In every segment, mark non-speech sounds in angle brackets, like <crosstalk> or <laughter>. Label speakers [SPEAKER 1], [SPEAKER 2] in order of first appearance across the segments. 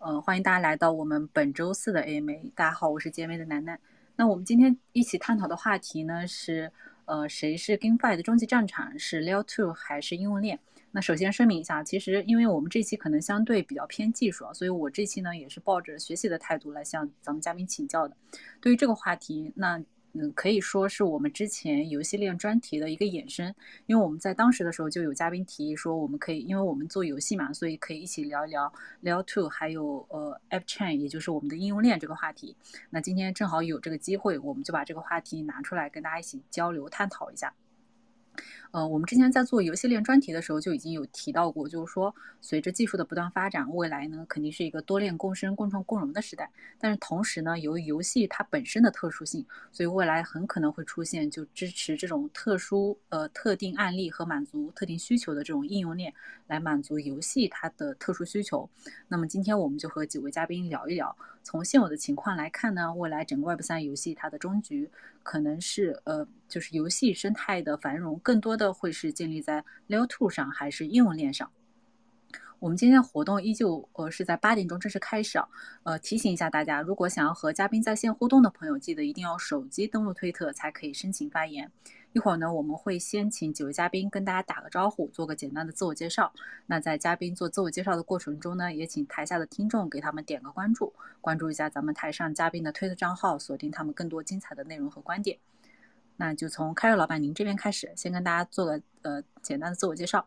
[SPEAKER 1] 呃，欢迎大家来到我们本周四的 AMA。大家好，我是 GMA 的楠楠。那我们今天一起探讨的话题呢是，呃，谁是 GameFi 的终极战场？是 Layer Two 还是应用链？那首先声明一下，其实因为我们这期可能相对比较偏技术啊，所以我这期呢也是抱着学习的态度来向咱们嘉宾请教的。对于这个话题，那。嗯，可以说是我们之前游戏链专题的一个衍生，因为我们在当时的时候就有嘉宾提议说，我们可以，因为我们做游戏嘛，所以可以一起聊一聊 l e Two，还有呃 App Chain，也就是我们的应用链这个话题。那今天正好有这个机会，我们就把这个话题拿出来跟大家一起交流探讨一下。呃，我们之前在做游戏链专题的时候就已经有提到过，就是说，随着技术的不断发展，未来呢肯定是一个多链共生、共创共荣的时代。但是同时呢，由于游戏它本身的特殊性，所以未来很可能会出现就支持这种特殊呃特定案例和满足特定需求的这种应用链，来满足游戏它的特殊需求。那么今天我们就和几位嘉宾聊一聊，从现有的情况来看呢，未来整个 Web 三游戏它的终局可能是呃就是游戏生态的繁荣，更多。的会是建立在 Layer Two 上还是应用链上？我们今天的活动依旧呃是在八点钟正式开始啊。呃，提醒一下大家，如果想要和嘉宾在线互动的朋友，记得一定要手机登录推特才可以申请发言。一会儿呢，我们会先请几位嘉宾跟大家打个招呼，做个简单的自我介绍。那在嘉宾做自我介绍的过程中呢，也请台下的听众给他们点个关注，关注一下咱们台上嘉宾的推特账号，锁定他们更多精彩的内容和观点。那就从开瑞老板您这边开始，先跟大家做个呃简单的自我介绍。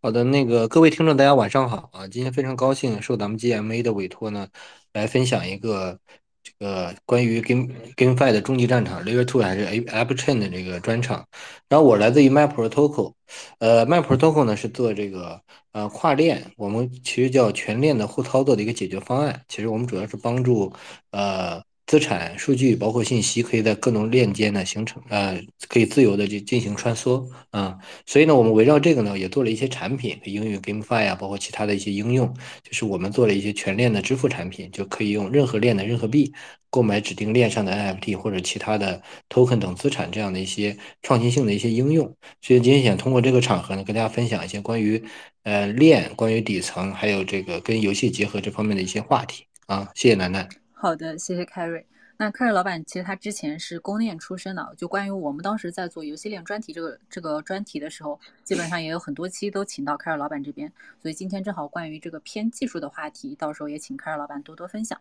[SPEAKER 2] 好的，那个各位听众，大家晚上好啊！今天非常高兴受咱们 GMA 的委托呢，来分享一个这个关于 Game GameFi 的终极战场 Layer Two 还是 App Chain 的这个专场。然后我来自于 Map Protocol，呃，Map Protocol 呢是做这个呃跨链，我们其实叫全链的互操作的一个解决方案。其实我们主要是帮助呃。资产、数据包括信息，可以在各种链间呢形成，呃，可以自由的去进行穿梭啊。所以呢，我们围绕这个呢，也做了一些产品，应用 GameFi 啊，包括其他的一些应用，就是我们做了一些全链的支付产品，就可以用任何链的任何币购买指定链上的 NFT 或者其他的 Token 等资产这样的一些创新性的一些应用。所以今天想通过这个场合呢，跟大家分享一些关于呃链、关于底层，还有这个跟游戏结合这方面的一些话题啊。谢谢楠楠。
[SPEAKER 1] 好的，谢谢 Carry。那 Carry 老板其实他之前是公链出身的，就关于我们当时在做游戏链专题这个这个专题的时候，基本上也有很多期都请到 Carry 老板这边，所以今天正好关于这个偏技术的话题，到时候也请 Carry 老板多多分享。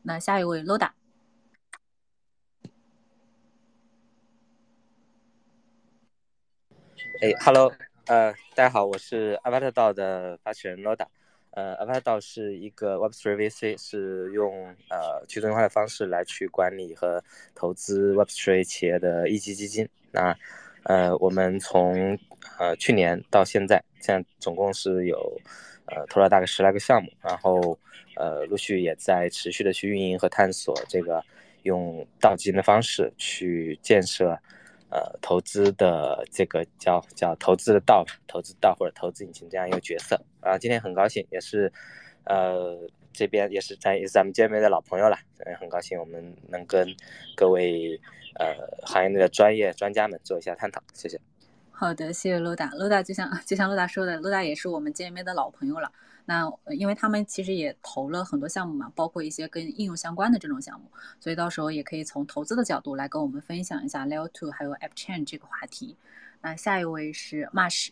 [SPEAKER 1] 那下一位 Loda。
[SPEAKER 3] 哎，Hello，呃，大家好，我是阿巴特道的发起人 Loda。呃 a v a t a 是一个 Web3 VC，是用呃去中心化的方式来去管理和投资 Web3 企业的一级基金。那呃，我们从呃去年到现在，现在总共是有呃投了大概十来个项目，然后呃陆续也在持续的去运营和探索这个用道基金的方式去建设。呃，投资的这个叫叫投资的道，投资道或者投资引擎这样一个角色啊，今天很高兴，也是，呃，这边也是在也是咱们见面的老朋友了，很高兴我们能跟各位呃行业内的专业专家们做一下探讨，谢谢。
[SPEAKER 1] 好的，谢谢陆大，陆大就像就像陆大说的，陆大也是我们见面的老朋友了。那因为他们其实也投了很多项目嘛，包括一些跟应用相关的这种项目，所以到时候也可以从投资的角度来跟我们分享一下 Layer Two 还有 App Chain 这个话题。那下一位是 Marsh。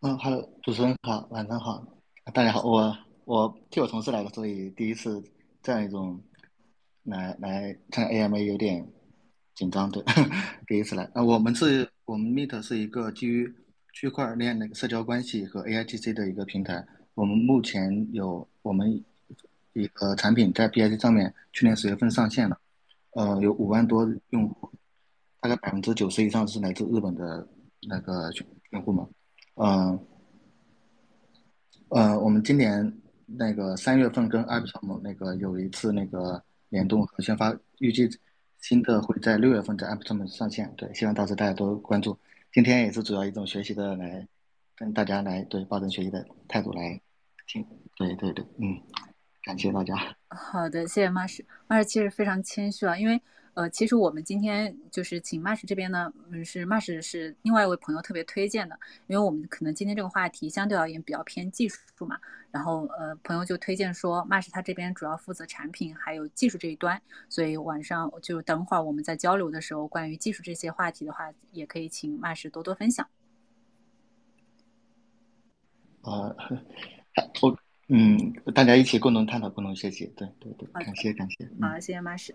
[SPEAKER 4] 嗯，Hello，主持人好，晚上好，大家好，我我替我同事来的，所以第一次这样一种来来看 AMA 有点紧张，对，<laughs> 第一次来。那我们是我们 Meet 是一个基于区块链那个社交关系和 AIGC 的一个平台，我们目前有我们一个产品在 BIC 上面，去年十月份上线了，呃，有五万多用户，大概百分之九十以上是来自日本的那个用户嘛，嗯，呃，我们今年那个三月份跟 Arbitrum 那个有一次那个联动和宣发，预计新的会在六月份在 Arbitrum 上线，对，希望到时候大家多关注。今天也是主要一种学习的来跟大家来对抱着学习的态度来听，对对对，嗯，感谢大家。
[SPEAKER 1] 好的，谢谢马师，马师其实非常谦虚啊，因为呃，其实我们今天就是请 Marsh 这边呢，嗯，是 Marsh 是另外一位朋友特别推荐的，因为我们可能今天这个话题相对而言比较偏技术嘛，然后呃，朋友就推荐说 Marsh 他这边主要负责产品还有技术这一端，所以晚上就等会儿我们在交流的时候，关于技术这些话题的话，也可以请 Marsh 多多分享。
[SPEAKER 4] 呃，我嗯，大家一起共同探讨，共同学习，对对对，感谢感谢，
[SPEAKER 1] 好，谢谢 Marsh。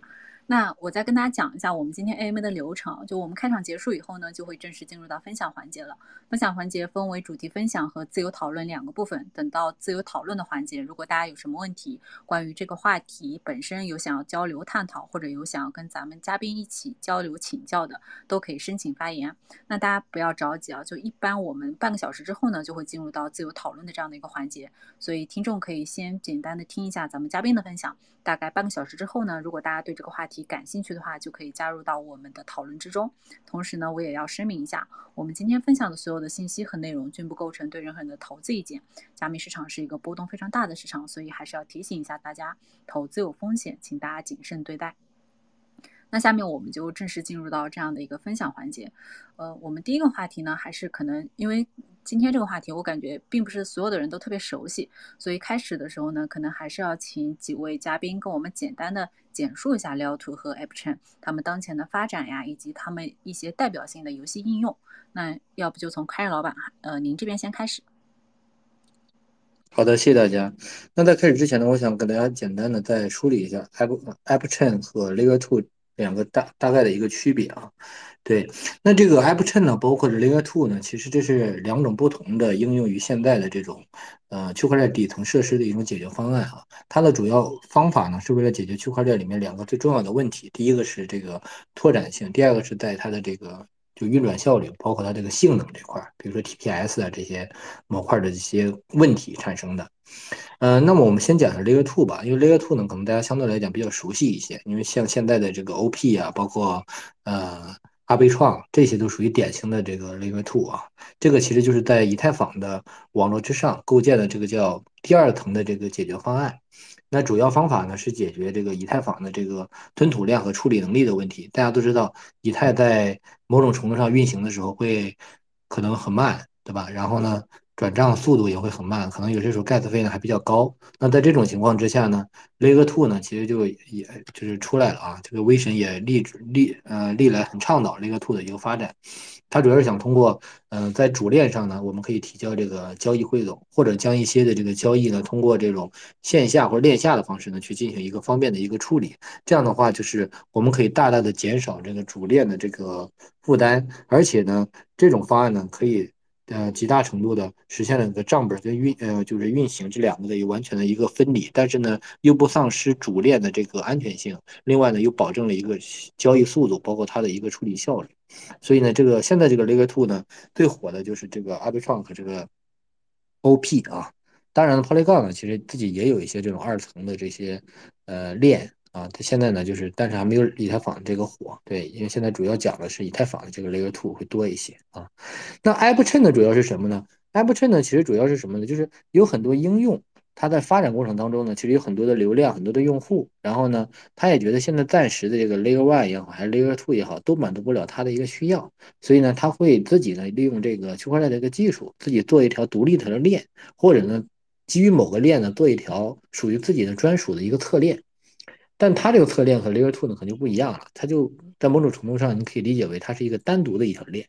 [SPEAKER 1] 那我再跟大家讲一下我们今天 AM 的流程。就我们开场结束以后呢，就会正式进入到分享环节了。分享环节分为主题分享和自由讨论两个部分。等到自由讨论的环节，如果大家有什么问题，关于这个话题本身有想要交流探讨，或者有想要跟咱们嘉宾一起交流请教的，都可以申请发言。那大家不要着急啊，就一般我们半个小时之后呢，就会进入到自由讨论的这样的一个环节。所以听众可以先简单的听一下咱们嘉宾的分享。大概半个小时之后呢，如果大家对这个话题你感兴趣的话，就可以加入到我们的讨论之中。同时呢，我也要声明一下，我们今天分享的所有的信息和内容均不构成对任何人的投资意见。加密市场是一个波动非常大的市场，所以还是要提醒一下大家，投资有风险，请大家谨慎对待。那下面我们就正式进入到这样的一个分享环节。呃，我们第一个话题呢，还是可能因为今天这个话题，我感觉并不是所有的人都特别熟悉，所以开始的时候呢，可能还是要请几位嘉宾跟我们简单的简述一下 Leo Two 和 App Chain 他们当前的发展呀，以及他们一些代表性的游戏应用。那要不就从开 a 老板，呃，您这边先开始。
[SPEAKER 2] 好的，谢谢大家。那在开始之前呢，我想给大家简单的再梳理一下 App App Chain 和 Layer Two。两个大大概的一个区别啊，对，那这个 App Chain 呢，包括这 Layer Two 呢，其实这是两种不同的应用于现在的这种呃区块链底层设施的一种解决方案啊。它的主要方法呢，是为了解决区块链里面两个最重要的问题，第一个是这个拓展性，第二个是在它的这个就运转效率，包括它这个性能这块，比如说 TPS 啊这些模块的一些问题产生的。呃，那么我们先讲一下 Layer Two 吧，因为 Layer Two 呢，可能大家相对来讲比较熟悉一些，因为像现在的这个 OP 啊，包括呃阿贝创，这些都属于典型的这个 Layer Two 啊。这个其实就是在以太坊的网络之上构建的这个叫第二层的这个解决方案。那主要方法呢是解决这个以太坊的这个吞吐量和处理能力的问题。大家都知道，以太在某种程度上运行的时候会可能很慢，对吧？然后呢？转账速度也会很慢，可能有些时候 gas 费呢还比较高。那在这种情况之下呢，Layer Two 呢其实就也就是出来了啊。这个威神也历历呃历来很倡导 Layer Two 的一个发展。它主要是想通过嗯在主链上呢，我们可以提交这个交易汇总，或者将一些的这个交易呢通过这种线下或者链下的方式呢去进行一个方便的一个处理。这样的话就是我们可以大大的减少这个主链的这个负担，而且呢这种方案呢可以。呃，极大程度的实现了这个账本跟运呃，就是运行这两个的一完全的一个分离，但是呢，又不丧失主链的这个安全性，另外呢，又保证了一个交易速度，包括它的一个处理效率。所以呢，这个现在这个 Layer Two 呢，最火的就是这个 Arbitrum 和这个 OP 啊。当然了，Polygon 呢，其实自己也有一些这种二层的这些呃链。啊，它现在呢，就是但是还没有以太坊这个火，对，因为现在主要讲的是以太坊的这个 Layer Two 会多一些啊。那 App Chain 呢，主要是什么呢？App Chain 呢，其实主要是什么呢？就是有很多应用，它在发展过程当中呢，其实有很多的流量，很多的用户，然后呢，他也觉得现在暂时的这个 Layer One 也好，还是 Layer Two 也好，都满足不了他的一个需要，所以呢，他会自己呢利用这个区块链的一个技术，自己做一条独立的链，或者呢，基于某个链呢，做一条属于自己的专属的一个侧链。但它这个侧链和 Layer Two 呢，可能就不一样了。它就在某种程度上，你可以理解为它是一个单独的一条链，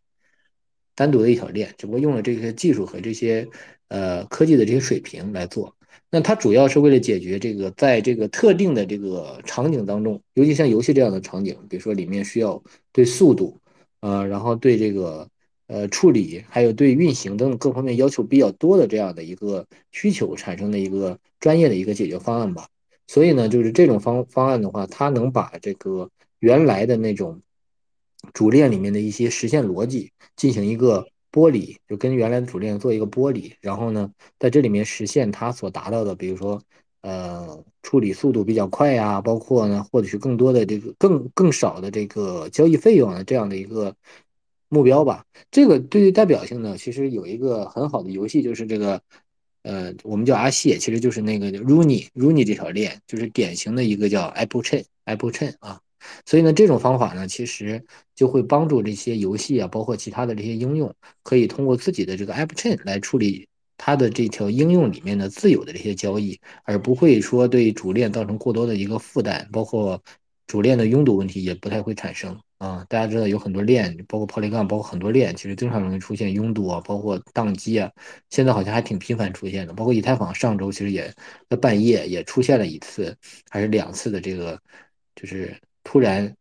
[SPEAKER 2] 单独的一条链，只不过用了这些技术和这些呃科技的这些水平来做。那它主要是为了解决这个在这个特定的这个场景当中，尤其像游戏这样的场景，比如说里面需要对速度，呃，然后对这个呃处理，还有对运行等等各方面要求比较多的这样的一个需求产生的一个专业的一个解决方案吧。所以呢，就是这种方方案的话，它能把这个原来的那种主链里面的一些实现逻辑进行一个剥离，就跟原来的主链做一个剥离，然后呢，在这里面实现它所达到的，比如说呃处理速度比较快呀，包括呢获取更多的这个更更少的这个交易费用的这样的一个目标吧。这个对于代表性呢，其实有一个很好的游戏，就是这个。呃，我们叫阿谢，其实就是那个 Runi Runi 这条链，就是典型的一个叫 Apple Chain Apple Chain 啊，所以呢，这种方法呢，其实就会帮助这些游戏啊，包括其他的这些应用，可以通过自己的这个 App Chain 来处理它的这条应用里面的自有的这些交易，而不会说对主链造成过多的一个负担，包括主链的拥堵问题也不太会产生。啊，大家知道有很多链，包括 Polygon，包括很多链，其实经常容易出现拥堵啊，包括宕机啊。现在好像还挺频繁出现的，包括以太坊上周其实也在半夜也出现了一次，还是两次的这个，就是突然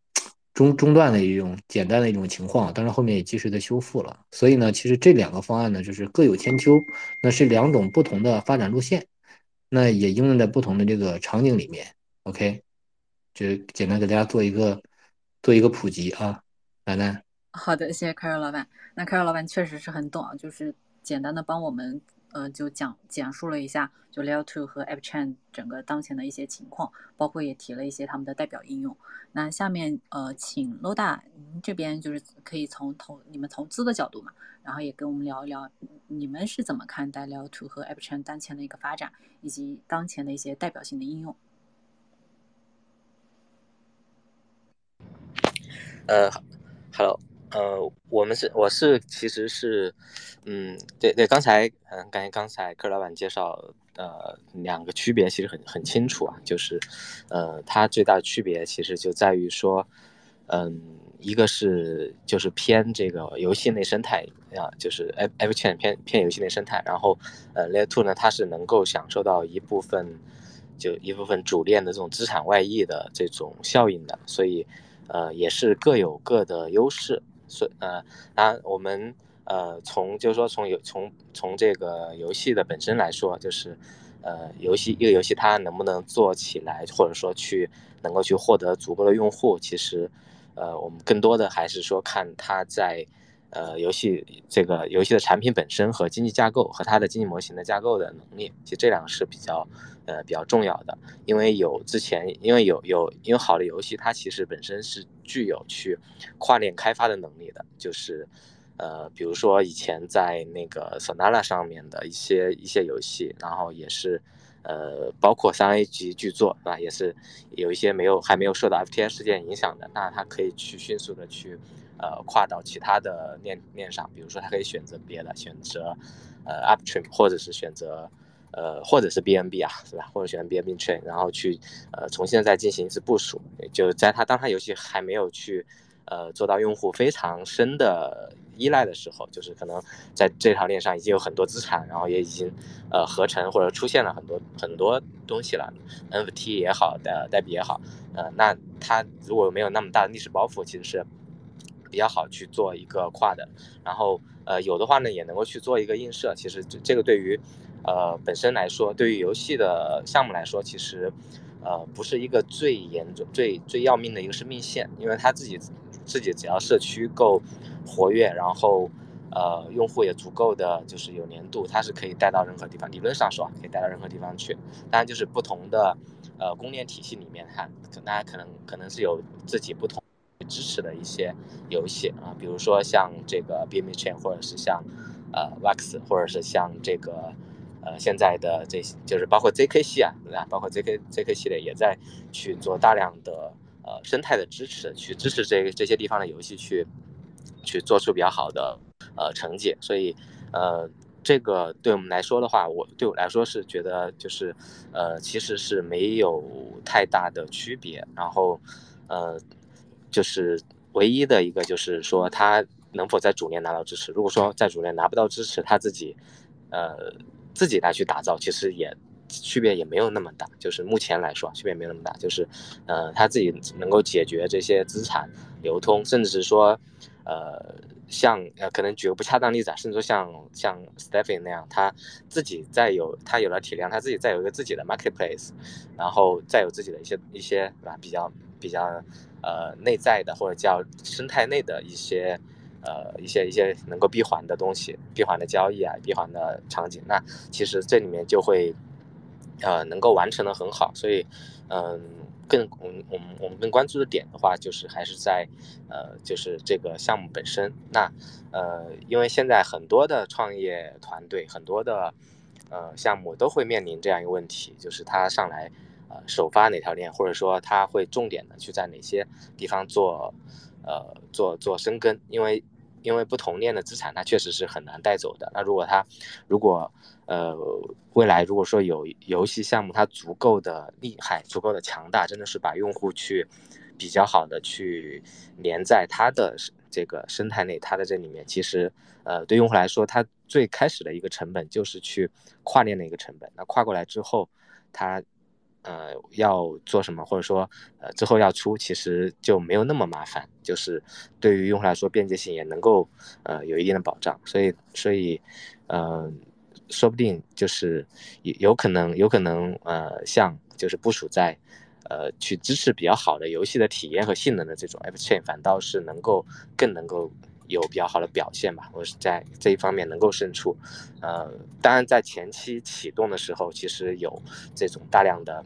[SPEAKER 2] 中中断的一种简单的一种情况，当然后面也及时的修复了。所以呢，其实这两个方案呢，就是各有千秋，那是两种不同的发展路线，那也应用在不同的这个场景里面。OK，就简单给大家做一个。做一个普及啊，楠楠。
[SPEAKER 1] 好的，谢谢凯尔老板。那凯尔老板确实是很懂啊，就是简单的帮我们呃就讲讲述了一下就 Layer Two 和 App Chain 整个当前的一些情况，包括也提了一些他们的代表应用。那下面呃请 Loda 您这边就是可以从投你们投资的角度嘛，然后也跟我们聊一聊你们是怎么看待 Layer Two 和 App Chain 当前的一个发展，以及当前的一些代表性的应用。
[SPEAKER 3] 呃，Hello，呃，我们是我是其实是，嗯，对对，刚才嗯，感觉刚才柯老板介绍，呃，两个区别其实很很清楚啊，就是，呃，它最大的区别其实就在于说，嗯，一个是就是偏这个游戏内生态啊，就是 F F Chain 偏偏游戏内生态，然后呃，Layer Two 呢，它是能够享受到一部分就一部分主链的这种资产外溢的这种效应的，所以。呃，也是各有各的优势，所呃，当然我们呃从就是说从游从从这个游戏的本身来说，就是呃游戏一个游戏它能不能做起来，或者说去能够去获得足够的用户，其实呃我们更多的还是说看它在。呃，游戏这个游戏的产品本身和经济架构和它的经济模型的架构的能力，其实这两个是比较呃比较重要的。因为有之前，因为有有因为好的游戏，它其实本身是具有去跨链开发的能力的。就是呃，比如说以前在那个 Solana 上面的一些一些游戏，然后也是呃包括三 A 级巨作，对吧？也是有一些没有还没有受到 FTX 事件影响的，那它可以去迅速的去。呃，跨到其他的链链上，比如说他可以选择别的，选择呃 Uptrim，或者是选择呃，或者是 BNB 啊，是吧？或者选 BNB Chain，然后去呃重新再进行一次部署。就在他当他游戏还没有去呃做到用户非常深的依赖的时候，就是可能在这条链上已经有很多资产，然后也已经呃合成或者出现了很多很多东西了，NFT 也好，的代币也好，呃，那他如果没有那么大的历史包袱，其实是。比较好去做一个跨的，然后呃有的话呢也能够去做一个映射。其实这这个对于呃本身来说，对于游戏的项目来说，其实呃不是一个最严重、最最要命的一个生命线，因为他自己自己只要社区够活跃，然后呃用户也足够的就是有粘度，它是可以带到任何地方。理论上说可以带到任何地方去，当然就是不同的呃公链体系里面，它可大家可能可能是有自己不同。支持的一些游戏啊，比如说像这个 b m c h a i n 或者是像呃 Wax，或者是像这个呃现在的这些，就是包括 ZK 系啊，对吧？包括 ZK ZK 系列也在去做大量的呃生态的支持，去支持这这些地方的游戏去去做出比较好的呃成绩。所以呃这个对我们来说的话，我对我来说是觉得就是呃其实是没有太大的区别，然后呃。就是唯一的一个，就是说他能否在主链拿到支持。如果说在主链拿不到支持，他自己，呃，自己来去打造，其实也区别也没有那么大。就是目前来说，区别没有那么大。就是，呃，他自己能够解决这些资产流通，甚至是说，呃，像呃，可能举个不恰当例子啊，甚至说像像 Stephan 那样，他自己再有他有了体量，他自己再有一个自己的 marketplace，然后再有自己的一些一些啊比较比较。呃，内在的或者叫生态内的一些，呃，一些一些能够闭环的东西，闭环的交易啊，闭环的场景，那其实这里面就会，呃，能够完成的很好。所以，嗯，更我们我们我们更关注的点的话，就是还是在，呃，就是这个项目本身。那，呃，因为现在很多的创业团队，很多的，呃，项目都会面临这样一个问题，就是他上来。呃首发哪条链，或者说他会重点的去在哪些地方做呃做做深耕，因为因为不同链的资产它确实是很难带走的。那如果它如果呃未来如果说有游戏项目它足够的厉害，足够的强大，真的是把用户去比较好的去连在它的这个生态内，它的这里面其实呃对用户来说，它最开始的一个成本就是去跨链的一个成本。那跨过来之后，它呃要做什么，或者说呃之后要出，其实就没有那么麻烦。就是对于用户来说，便捷性也能够呃有一定的保障。所以所以嗯。说不定就是有有可能有可能呃，像就是部署在呃去支持比较好的游戏的体验和性能的这种 App Chain，反倒是能够更能够有比较好的表现吧。我是在这一方面能够胜出。呃，当然在前期启动的时候，其实有这种大量的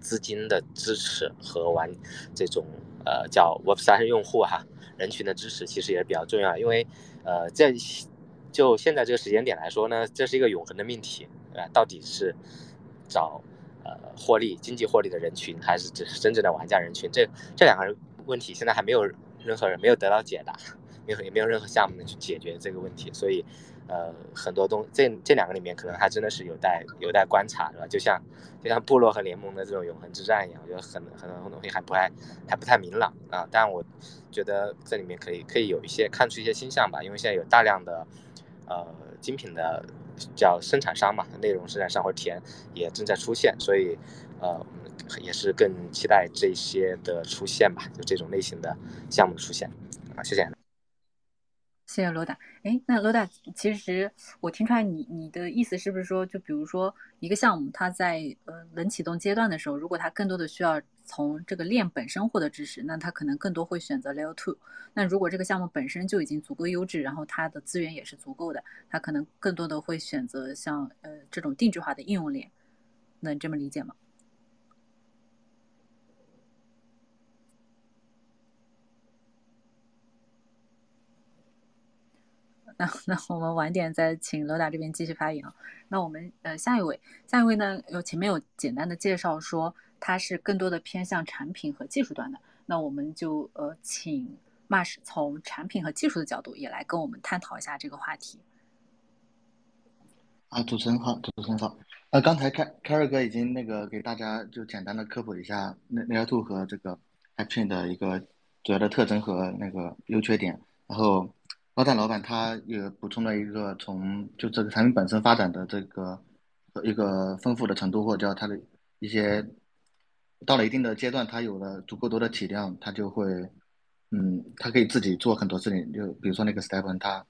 [SPEAKER 3] 资金的支持和玩这种呃叫 Web 三用户哈人群的支持，其实也是比较重要，因为呃这。就现在这个时间点来说呢，这是一个永恒的命题，呃，到底是找呃获利、经济获利的人群，还是只是真正的玩家人群？这这两个人问题现在还没有任何人没有得到解答，没有也没有任何项目能去解决这个问题，所以呃很多东这这两个里面可能还真的是有待有待观察，是吧？就像就像部落和联盟的这种永恒之战一样，我觉得很很多东西还不太还不太明朗啊。但我觉得这里面可以可以有一些看出一些新象吧，因为现在有大量的。呃，精品的叫生产商嘛，内容生产商或者田也正在出现，所以呃，也是更期待这些的出现吧，就这种类型的项目的出现啊，谢谢。
[SPEAKER 1] 谢谢罗达。哎，那罗达，其实我听出来你你的意思是不是说，就比如说一个项目，它在呃冷启动阶段的时候，如果它更多的需要从这个链本身获得支持，那它可能更多会选择 Layer Two。那如果这个项目本身就已经足够优质，然后它的资源也是足够的，它可能更多的会选择像呃这种定制化的应用链，能这么理解吗？那 <laughs> 那我们晚点再请罗达这边继续发言。那我们呃下一位，下一位呢有前面有简单的介绍说他是更多的偏向产品和技术端的，那我们就呃请 Marsh 从产品和技术的角度也来跟我们探讨一下这个话题。
[SPEAKER 4] 啊，主持人好，主持人好。呃，刚才凯凯瑞哥已经那个给大家就简单的科普一下 Layer Two 和这个 Action 的一个主要的特征和那个优缺点，然后。高大老板他也补充了一个从就这个产品本身发展的这个一个丰富的程度，或者叫它的一些到了一定的阶段，它有了足够多的体量，它就会嗯，他可以自己做很多事情。就比如说那个 Stephen，他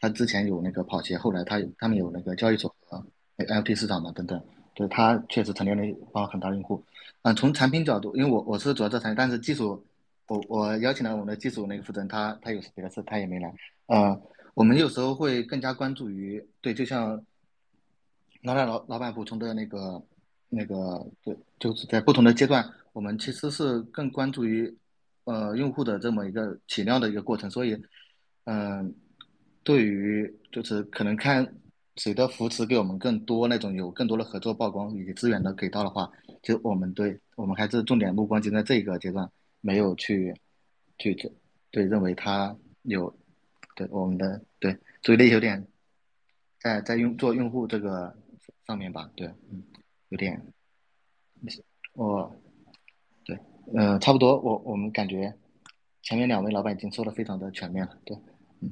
[SPEAKER 4] 他之前有那个跑鞋，后来他他们有那个交易所和 LT 市场嘛等等，就他确实成立了帮很大用户。嗯，从产品角度，因为我我是主要做产品，但是技术我我邀请了我们的技术那个负责人，他他有别的事，他也没来。呃，我们有时候会更加关注于对，就像老板老老板补充的那个那个，对，就是在不同的阶段，我们其实是更关注于呃用户的这么一个体量的一个过程，所以嗯，对于就是可能看谁的扶持给我们更多那种有更多的合作曝光以及资源的给到的话，就我们对我们还是重点目光就在这个阶段，没有去去对认为他有。我们的对注意力有点在在用做用户这个上面吧，对，嗯，有点，我，对，嗯，差不多，我我们感觉前面两位老板已经说的非常的全面了，对，嗯，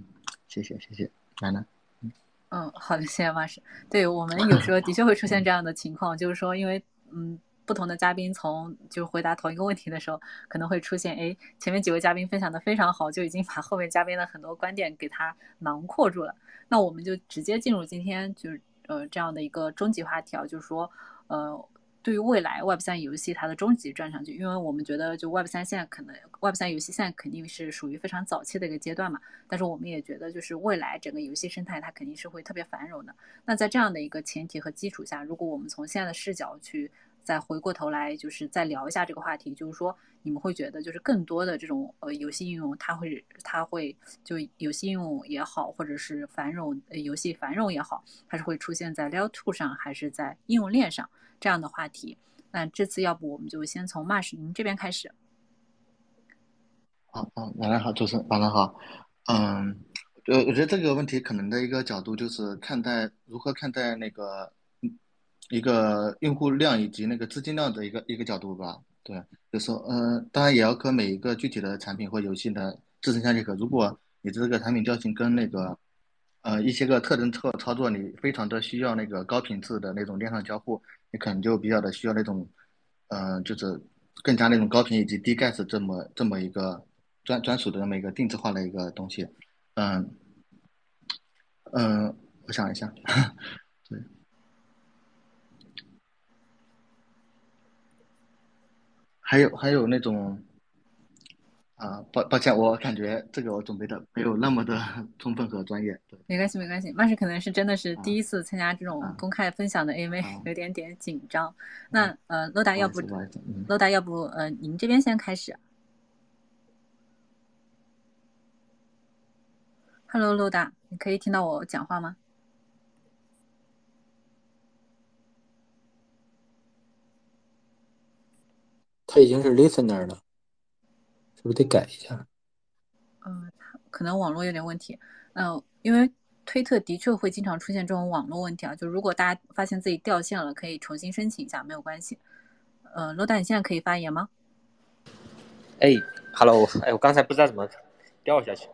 [SPEAKER 4] 谢谢谢谢，楠楠，
[SPEAKER 1] 嗯，嗯，好的，谢谢马师，对我们有时候的确会出现这样的情况，就是说因为嗯。不同的嘉宾从就回答同一个问题的时候，可能会出现，哎，前面几位嘉宾分享的非常好，就已经把后面嘉宾的很多观点给他囊括住了。那我们就直接进入今天就是呃这样的一个终极话题啊，就是说，呃，对于未来 Web 三游戏它的终极站上去，因为我们觉得就 Web 三现在可能 Web 三游戏现在肯定是属于非常早期的一个阶段嘛，但是我们也觉得就是未来整个游戏生态它肯定是会特别繁荣的。那在这样的一个前提和基础下，如果我们从现在的视角去再回过头来，就是再聊一下这个话题，就是说，你们会觉得，就是更多的这种呃游戏应用，它会它会就游戏应用也好，或者是繁荣游戏繁荣也好，它是会出现在 Layer Two 上，还是在应用链上这样的话题？那这次要不我们就先从 m a s h 您这边开始。
[SPEAKER 4] 好，嗯，晚上好，主持人，晚上好。嗯，呃，我觉得这个问题可能的一个角度就是看待如何看待那个一个用户量以及那个资金量的一个一个角度吧。对，就是说，嗯，当然也要跟每一个具体的产品或游戏的自身相结合。如果你这个产品调性跟那个呃一些个特征操操作，你非常的需要那个高频次的那种链上交互，你可能就比较的需要那种，嗯，就是更加那种高频以及低 gas 这么这么一个。专专属的那么一个定制化的一个东西，嗯嗯，我想一下，还有还有那种，啊，抱抱歉，我感觉这个我准备的没有那么的 <laughs> 充分和专业，对，
[SPEAKER 1] 没关系没关系，那是可能是真的是第一次参加这种公开分享的 AV，<laughs> 有点点紧张。那呃，罗达要不，罗达要不呃，您这边先开始。Hello，陆大，你可以听到我讲话吗？
[SPEAKER 2] 他已经是 listener 了，是不是得改一下？
[SPEAKER 1] 嗯，可能网络有点问题。嗯，因为推特的确会经常出现这种网络问题啊。就如果大家发现自己掉线了，可以重新申请一下，没有关系。呃，罗丹，你现在可以发言吗？
[SPEAKER 3] 哎，Hello，哎，我刚才不知道怎么掉下去。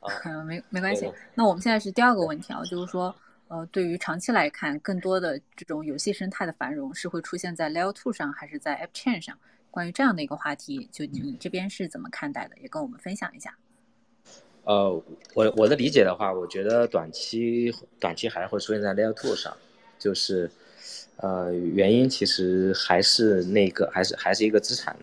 [SPEAKER 3] <laughs>
[SPEAKER 1] 嗯，没没关系。那我们现在是第二个问题啊，就是说，呃，对于长期来看，更多的这种游戏生态的繁荣是会出现在 Layer Two 上，还是在 App Chain 上？关于这样的一个话题，就你这边是怎么看待的？也跟我们分享一下。
[SPEAKER 3] 呃，我我的理解的话，我觉得短期短期还会出现在 Layer Two 上，就是，呃，原因其实还是那个，还是还是一个资产，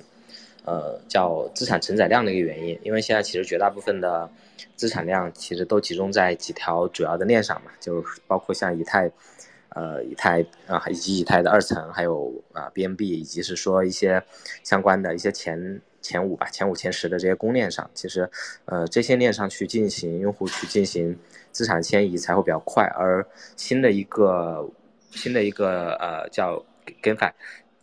[SPEAKER 3] 呃，叫资产承载量的一个原因，因为现在其实绝大部分的。资产量其实都集中在几条主要的链上嘛，就包括像以太，呃，以太啊，以及以太的二层，还有啊，BNB，以及是说一些相关的一些前前五吧，前五前十的这些公链上，其实，呃，这些链上去进行用户去进行资产迁移才会比较快，而新的一个新的一个呃叫 GameFi，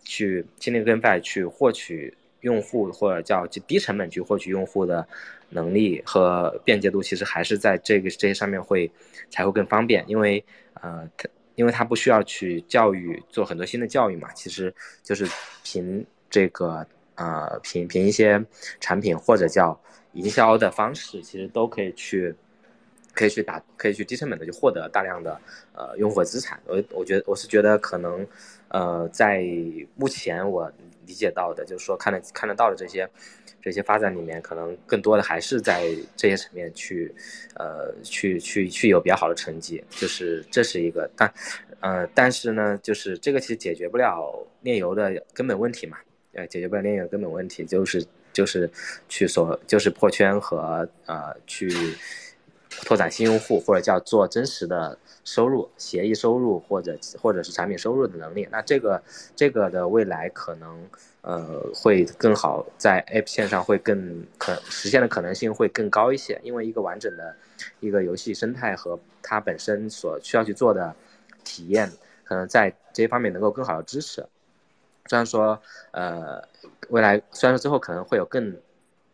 [SPEAKER 3] 去新的 GameFi 去获取用户或者叫低成本去获取用户的。能力和便捷度其实还是在这个这些上面会才会更方便，因为呃，因为它不需要去教育做很多新的教育嘛，其实就是凭这个呃凭凭一些产品或者叫营销的方式，其实都可以去可以去打可以去低成本的就获得大量的呃用户资产。我我觉得我是觉得可能呃在目前我理解到的就是说看得看得到的这些。这些发展里面，可能更多的还是在这些层面去，呃，去去去有比较好的成绩，就是这是一个，但，呃，但是呢，就是这个其实解决不了炼油的根本问题嘛，呃，解决不了炼油的根本问题，就是就是去所就是破圈和呃去拓展新用户，或者叫做真实的收入、协议收入或者或者是产品收入的能力，那这个这个的未来可能。呃，会更好，在 App 线上会更可实现的可能性会更高一些，因为一个完整的一个游戏生态和它本身所需要去做的体验，可能在这些方面能够更好的支持。虽然说，呃，未来虽然说之后可能会有更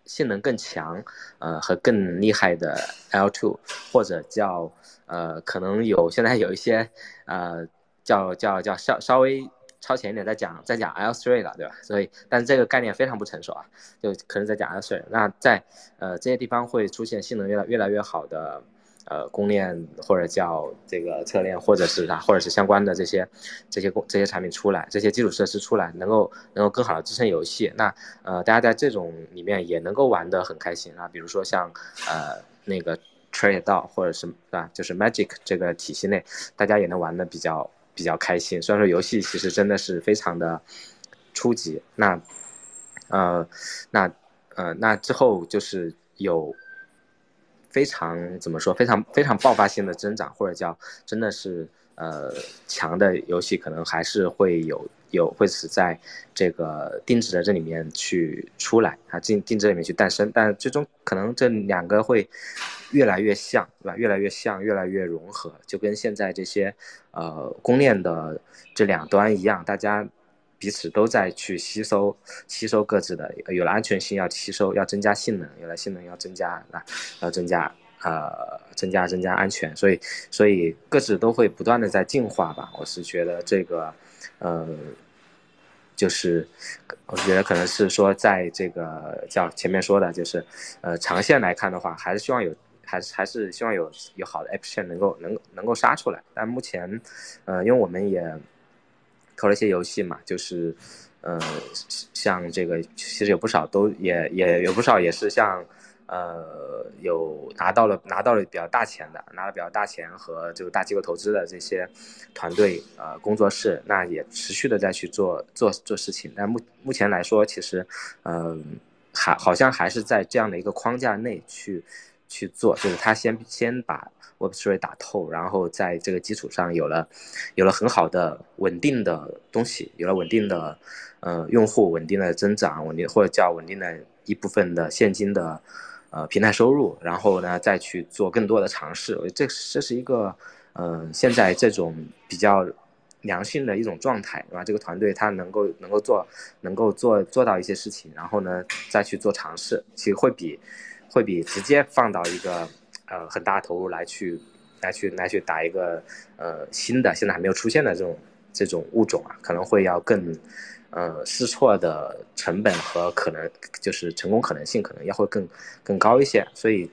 [SPEAKER 3] 性能更强，呃和更厉害的 L2，或者叫呃可能有现在有一些呃叫叫叫稍稍微。超前一点，再讲再讲 L three 了，对吧？所以，但是这个概念非常不成熟啊，就可能在讲 L three。那在呃这些地方会出现性能越来越来越好的呃公链或者叫这个侧链，或者是啥，或者是相关的这些这些公这些产品出来，这些基础设施出来，能够能够更好的支撑游戏。那呃大家在这种里面也能够玩得很开心啊，比如说像呃那个 Trade 到或者是啊就是 Magic 这个体系内，大家也能玩的比较。比较开心，虽然说游戏其实真的是非常的初级，那呃那呃那之后就是有非常怎么说非常非常爆发性的增长，或者叫真的是呃强的游戏，可能还是会有有会是在这个定制的这里面去出来啊定定制里面去诞生，但最终可能这两个会。越来越像，对吧？越来越像，越来越融合，就跟现在这些，呃，公链的这两端一样，大家彼此都在去吸收吸收各自的，有了安全性要吸收，要增加性能，有了性能要增加啊，要增加呃增加增加安全，所以所以各自都会不断的在进化吧。我是觉得这个呃就是我觉得可能是说在这个叫前面说的就是呃长线来看的话，还是希望有还是还是希望有有好的 action 能够能能够杀出来。但目前呃因为我们也。投了一些游戏嘛，就是，呃，像这个其实有不少都也也有不少也是像，呃，有拿到了拿到了比较大钱的，拿了比较大钱和这个大机构投资的这些团队呃工作室，那也持续的在去做做做事情。但目目前来说，其实，嗯，还好像还是在这样的一个框架内去去做，就是他先先把。Web3 打透，然后在这个基础上有了，有了很好的稳定的东西，有了稳定的，呃，用户稳定的增长，稳定或者叫稳定的一部分的现金的，呃，平台收入，然后呢，再去做更多的尝试。这这是一个，嗯，现在这种比较良性的一种状态，对吧？这个团队他能够能够做，能够做做到一些事情，然后呢，再去做尝试，其实会比会比直接放到一个。呃，很大投入来去，来去来去打一个呃新的，现在还没有出现的这种这种物种啊，可能会要更呃试错的成本和可能就是成功可能性可能要会更更高一些，所以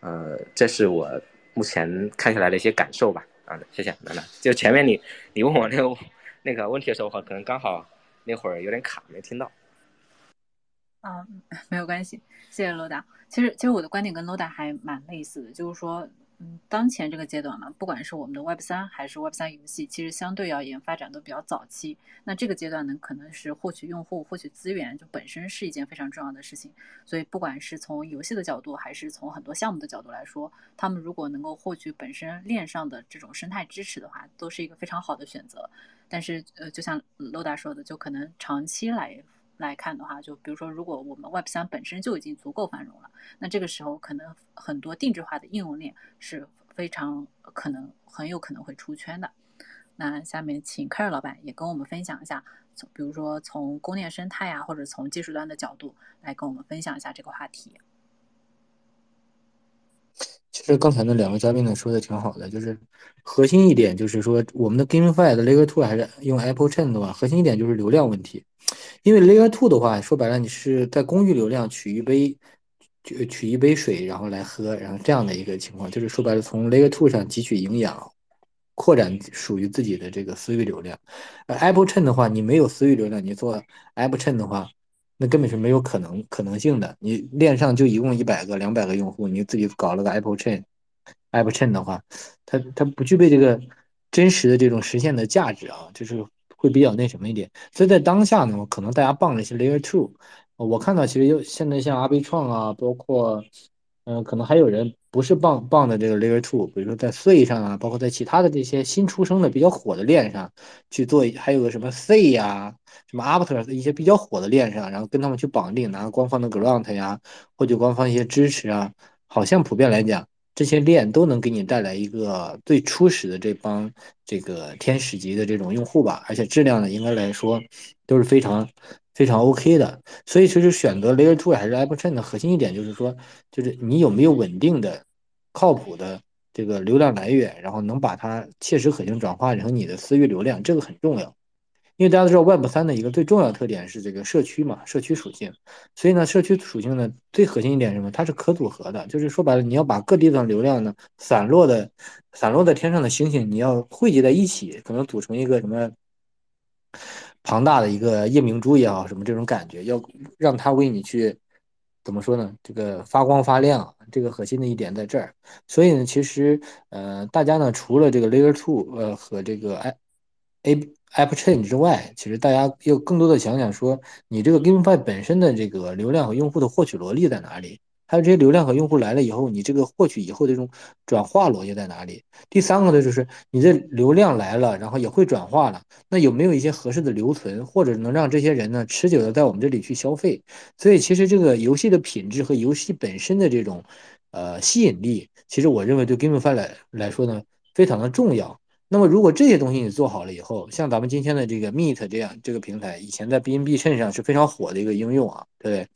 [SPEAKER 3] 呃，这是我目前看下来的一些感受吧。啊，谢谢楠楠。就前面你你问我那个那个问题的时候，可能刚好那会儿有点卡，没听到。
[SPEAKER 1] 啊，没有关系，谢谢罗达。其实，其实我的观点跟罗达还蛮类似的，就是说，嗯，当前这个阶段呢，不管是我们的 Web 三还是 Web 三游戏，其实相对而言发展都比较早期。那这个阶段呢，可能是获取用户、获取资源，就本身是一件非常重要的事情。所以，不管是从游戏的角度，还是从很多项目的角度来说，他们如果能够获取本身链上的这种生态支持的话，都是一个非常好的选择。但是，呃，就像 Loda 说的，就可能长期来。来看的话，就比如说，如果我们 Web 三本身就已经足够繁荣了，那这个时候可能很多定制化的应用链是非常可能很有可能会出圈的。那下面请 Carry 老板也跟我们分享一下，比如说从供链生态啊，或者从技术端的角度来跟我们分享一下这个话题。
[SPEAKER 2] 其实刚才那两位嘉宾呢说的挺好的，就是核心一点就是说，我们的 GameFi 的 Layer Two 还是用 Apple Chain 的话，核心一点就是流量问题。因为 Layer Two 的话，说白了，你是在公域流量取一杯，取取一杯水，然后来喝，然后这样的一个情况，就是说白了，从 Layer Two 上汲取营养，扩展属于自己的这个私域流量。而 Apple Chain 的话，你没有私域流量，你做 Apple Chain 的话。那根本是没有可能可能性的。你链上就一共一百个、两百个用户，你自己搞了个 Apple Chain，Apple Chain 的话，它它不具备这个真实的这种实现的价值啊，就是会比较那什么一点。所以在当下呢，可能大家傍了一些 Layer Two，我看到其实有现在像阿贝创啊，包括嗯，可能还有人不是傍傍的这个 Layer Two，比如说在 C 上啊，包括在其他的这些新出生的比较火的链上去做，还有个什么 C 呀。什么 Aptos 一些比较火的链上，然后跟他们去绑定，拿官方的 Grant 呀，或者官方一些支持啊，好像普遍来讲，这些链都能给你带来一个最初始的这帮这个天使级的这种用户吧，而且质量呢，应该来说都是非常非常 OK 的。所以其实选择 Layer Two 还是 Apple Chain 的核心一点就是说，就是你有没有稳定的、靠谱的这个流量来源，然后能把它切实可行转化成你的私域流量，这个很重要。因为大家都知道，Web 三的一个最重要特点是这个社区嘛，社区属性。所以呢，社区属性呢，最核心一点是什么？它是可组合的，就是说白了，你要把各地的流量呢，散落的、散落在天上的星星，你要汇集在一起，可能组成一个什么庞大的一个夜明珠也好，什么这种感觉，要让它为你去怎么说呢？这个发光发亮，这个核心的一点在这儿。所以呢，其实呃，大家呢，除了这个 Layer Two 呃和这个 I A。App Chain 之外，其实大家要更多的想想说，你这个 GameFi 本身的这个流量和用户的获取逻辑在哪里？还有这些流量和用户来了以后，你这个获取以后的这种转化逻辑在哪里？第三个呢，就是你的流量来了，然后也会转化了，那有没有一些合适的留存，或者能让这些人呢持久的在我们这里去消费？所以，其实这个游戏的品质和游戏本身的这种呃吸引力，其实我认为对 GameFi 来来说呢，非常的重要。那么如果这些东西你做好了以后，像咱们今天的这个 Meet 这样这个平台，以前在 BNB 衬上是非常火的一个应用啊，对不对？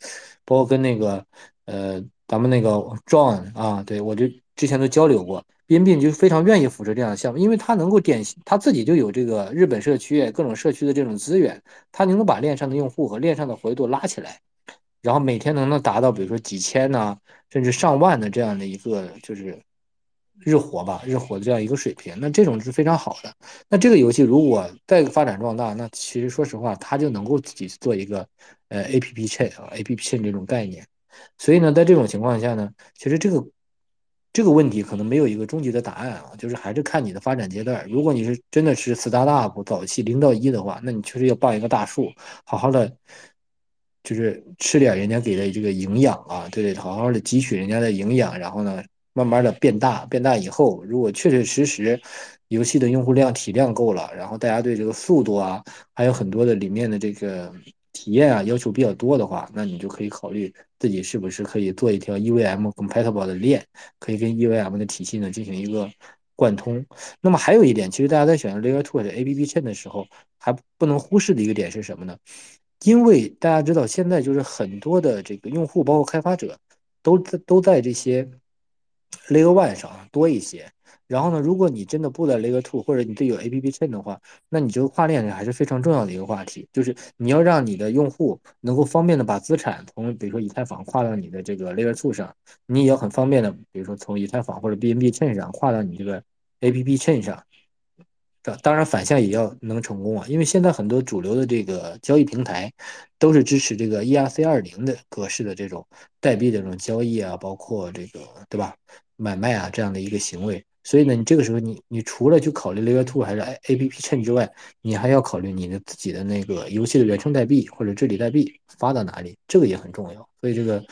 [SPEAKER 2] 包括跟那个呃咱们那个 John 啊，对我就之前都交流过，BNB 就非常愿意扶持这样的项目，因为它能够典型，它自己就有这个日本社区各种社区的这种资源，它能够把链上的用户和链上的活跃度拉起来，然后每天能能达到比如说几千呐，甚至上万的这样的一个就是。日活吧，日活的这样一个水平，那这种是非常好的。那这个游戏如果再发展壮大，那其实说实话，它就能够自己做一个呃 A P P chain 啊，A P P chain 这种概念。所以呢，在这种情况下呢，其实这个这个问题可能没有一个终极的答案啊，就是还是看你的发展阶段。如果你是真的是 startup 早期零到一的话，那你确实要傍一个大树，好好的就是吃点人家给的这个营养啊，对对，好好的汲取人家的营养，然后呢。慢慢的变大，变大以后，如果确确实实游戏的用户量体量够了，然后大家对这个速度啊，还有很多的里面的这个体验啊要求比较多的话，那你就可以考虑自己是不是可以做一条 EVM compatible 的链，可以跟 EVM 的体系呢进行一个贯通。那么还有一点，其实大家在选择 Layer Two 或者 APP Chain 的时候，还不能忽视的一个点是什么呢？因为大家知道现在就是很多的这个用户，包括开发者，都在都在这些。Layer One 上多一些，然后呢，如果你真的布在 Layer Two，或者你对有 APP Chain 的话，那你这个跨链还是非常重要的一个话题，就是你要让你的用户能够方便的把资产从比如说以太坊跨到你的这个 Layer Two 上，你也要很方便的，比如说从以太坊或者 BNB Chain 上跨到你这个 APP Chain 上。当然，反向也要能成功啊，因为现在很多主流的这个交易平台都是支持这个 ERC 二零的格式的这种代币的这种交易啊，包括这个对吧，买卖啊这样的一个行为。所以呢，你这个时候你你除了去考虑 Layer Two 还是 APP Chain 之外，你还要考虑你的自己的那个游戏的原生代币或者治理代币发到哪里，这个也很重要。所以这个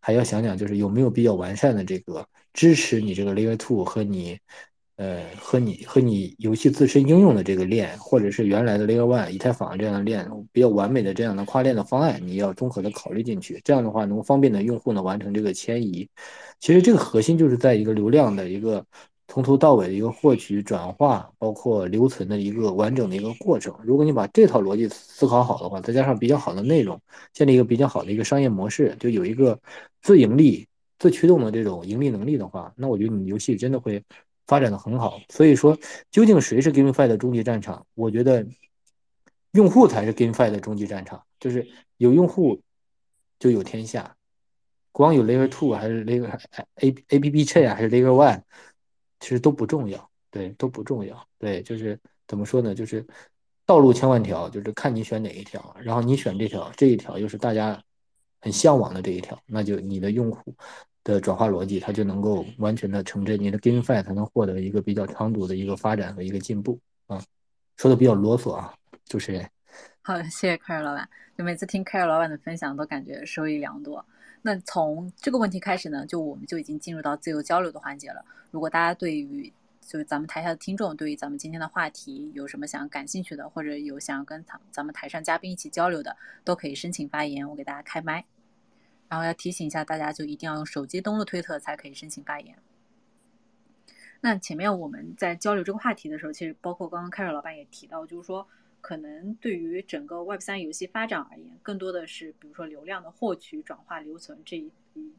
[SPEAKER 2] 还要想想，就是有没有比较完善的这个支持你这个 Layer Two 和你。呃，和你和你游戏自身应用的这个链，或者是原来的 Layer One 以太坊这样的链，比较完美的这样的跨链的方案，你要综合的考虑进去。这样的话，能方便的用户呢完成这个迁移。其实这个核心就是在一个流量的一个从头到尾的一个获取、转化，包括留存的一个完整的一个过程。如果你把这套逻辑思考好的话，再加上比较好的内容，建立一个比较好的一个商业模式，就有一个自盈利、自驱动的这种盈利能力的话，那我觉得你游戏真的会。发展的很好，所以说究竟谁是 GameFi 的终极战场？我觉得用户才是 GameFi 的终极战场，就是有用户就有天下。光有 Layer Two 还是 Layer A A P P Chain 还是 Layer One，其实都不重要，对，都不重要。对，就是怎么说呢？就是道路千万条，就是看你选哪一条，然后你选这条，这一条又是大家很向往的这一条，那就你的用户。的转化逻辑，它就能够完全的成真，你的 GameFi 才能获得一个比较长足的一个发展和一个进步啊。说的比较啰嗦啊，主持人。
[SPEAKER 1] 好，谢谢凯尔老板。就每次听凯尔老板的分享，都感觉受益良多。那从这个问题开始呢，就我们就已经进入到自由交流的环节了。如果大家对于就是咱们台下的听众，对于咱们今天的话题有什么想感兴趣的，或者有想要跟咱咱们台上嘉宾一起交流的，都可以申请发言，我给大家开麦。然后要提醒一下大家，就一定要用手机登录推特才可以申请发言。那前面我们在交流这个话题的时候，其实包括刚刚开瑞老板也提到，就是说。可能对于整个 Web 三游戏发展而言，更多的是比如说流量的获取、转化、留存这一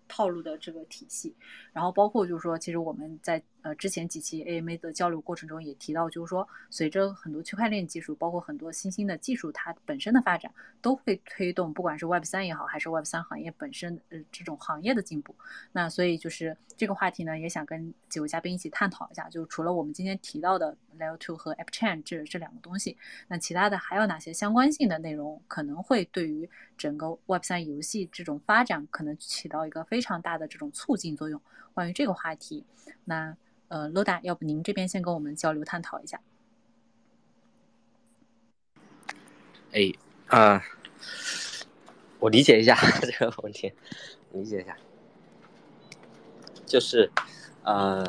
[SPEAKER 1] 套路的这个体系。然后包括就是说，其实我们在呃之前几期 AMA 的交流过程中也提到，就是说随着很多区块链技术，包括很多新兴的技术，它本身的发展都会推动，不管是 Web 三也好，还是 Web 三行业本身呃这种行业的进步。那所以就是这个话题呢，也想跟几位嘉宾一起探讨一下。就除了我们今天提到的 Layer Two 和 App Chain 这这两个东西，那其他的还有哪些相关性的内容可能会对于整个 Web 三游戏这种发展可能起到一个非常大的这种促进作用？关于这个话题，那呃罗达要不您这边先跟我们交流探讨一下？
[SPEAKER 3] 哎啊，我理解一下 <laughs> 这个问题，理解一下，就是呃，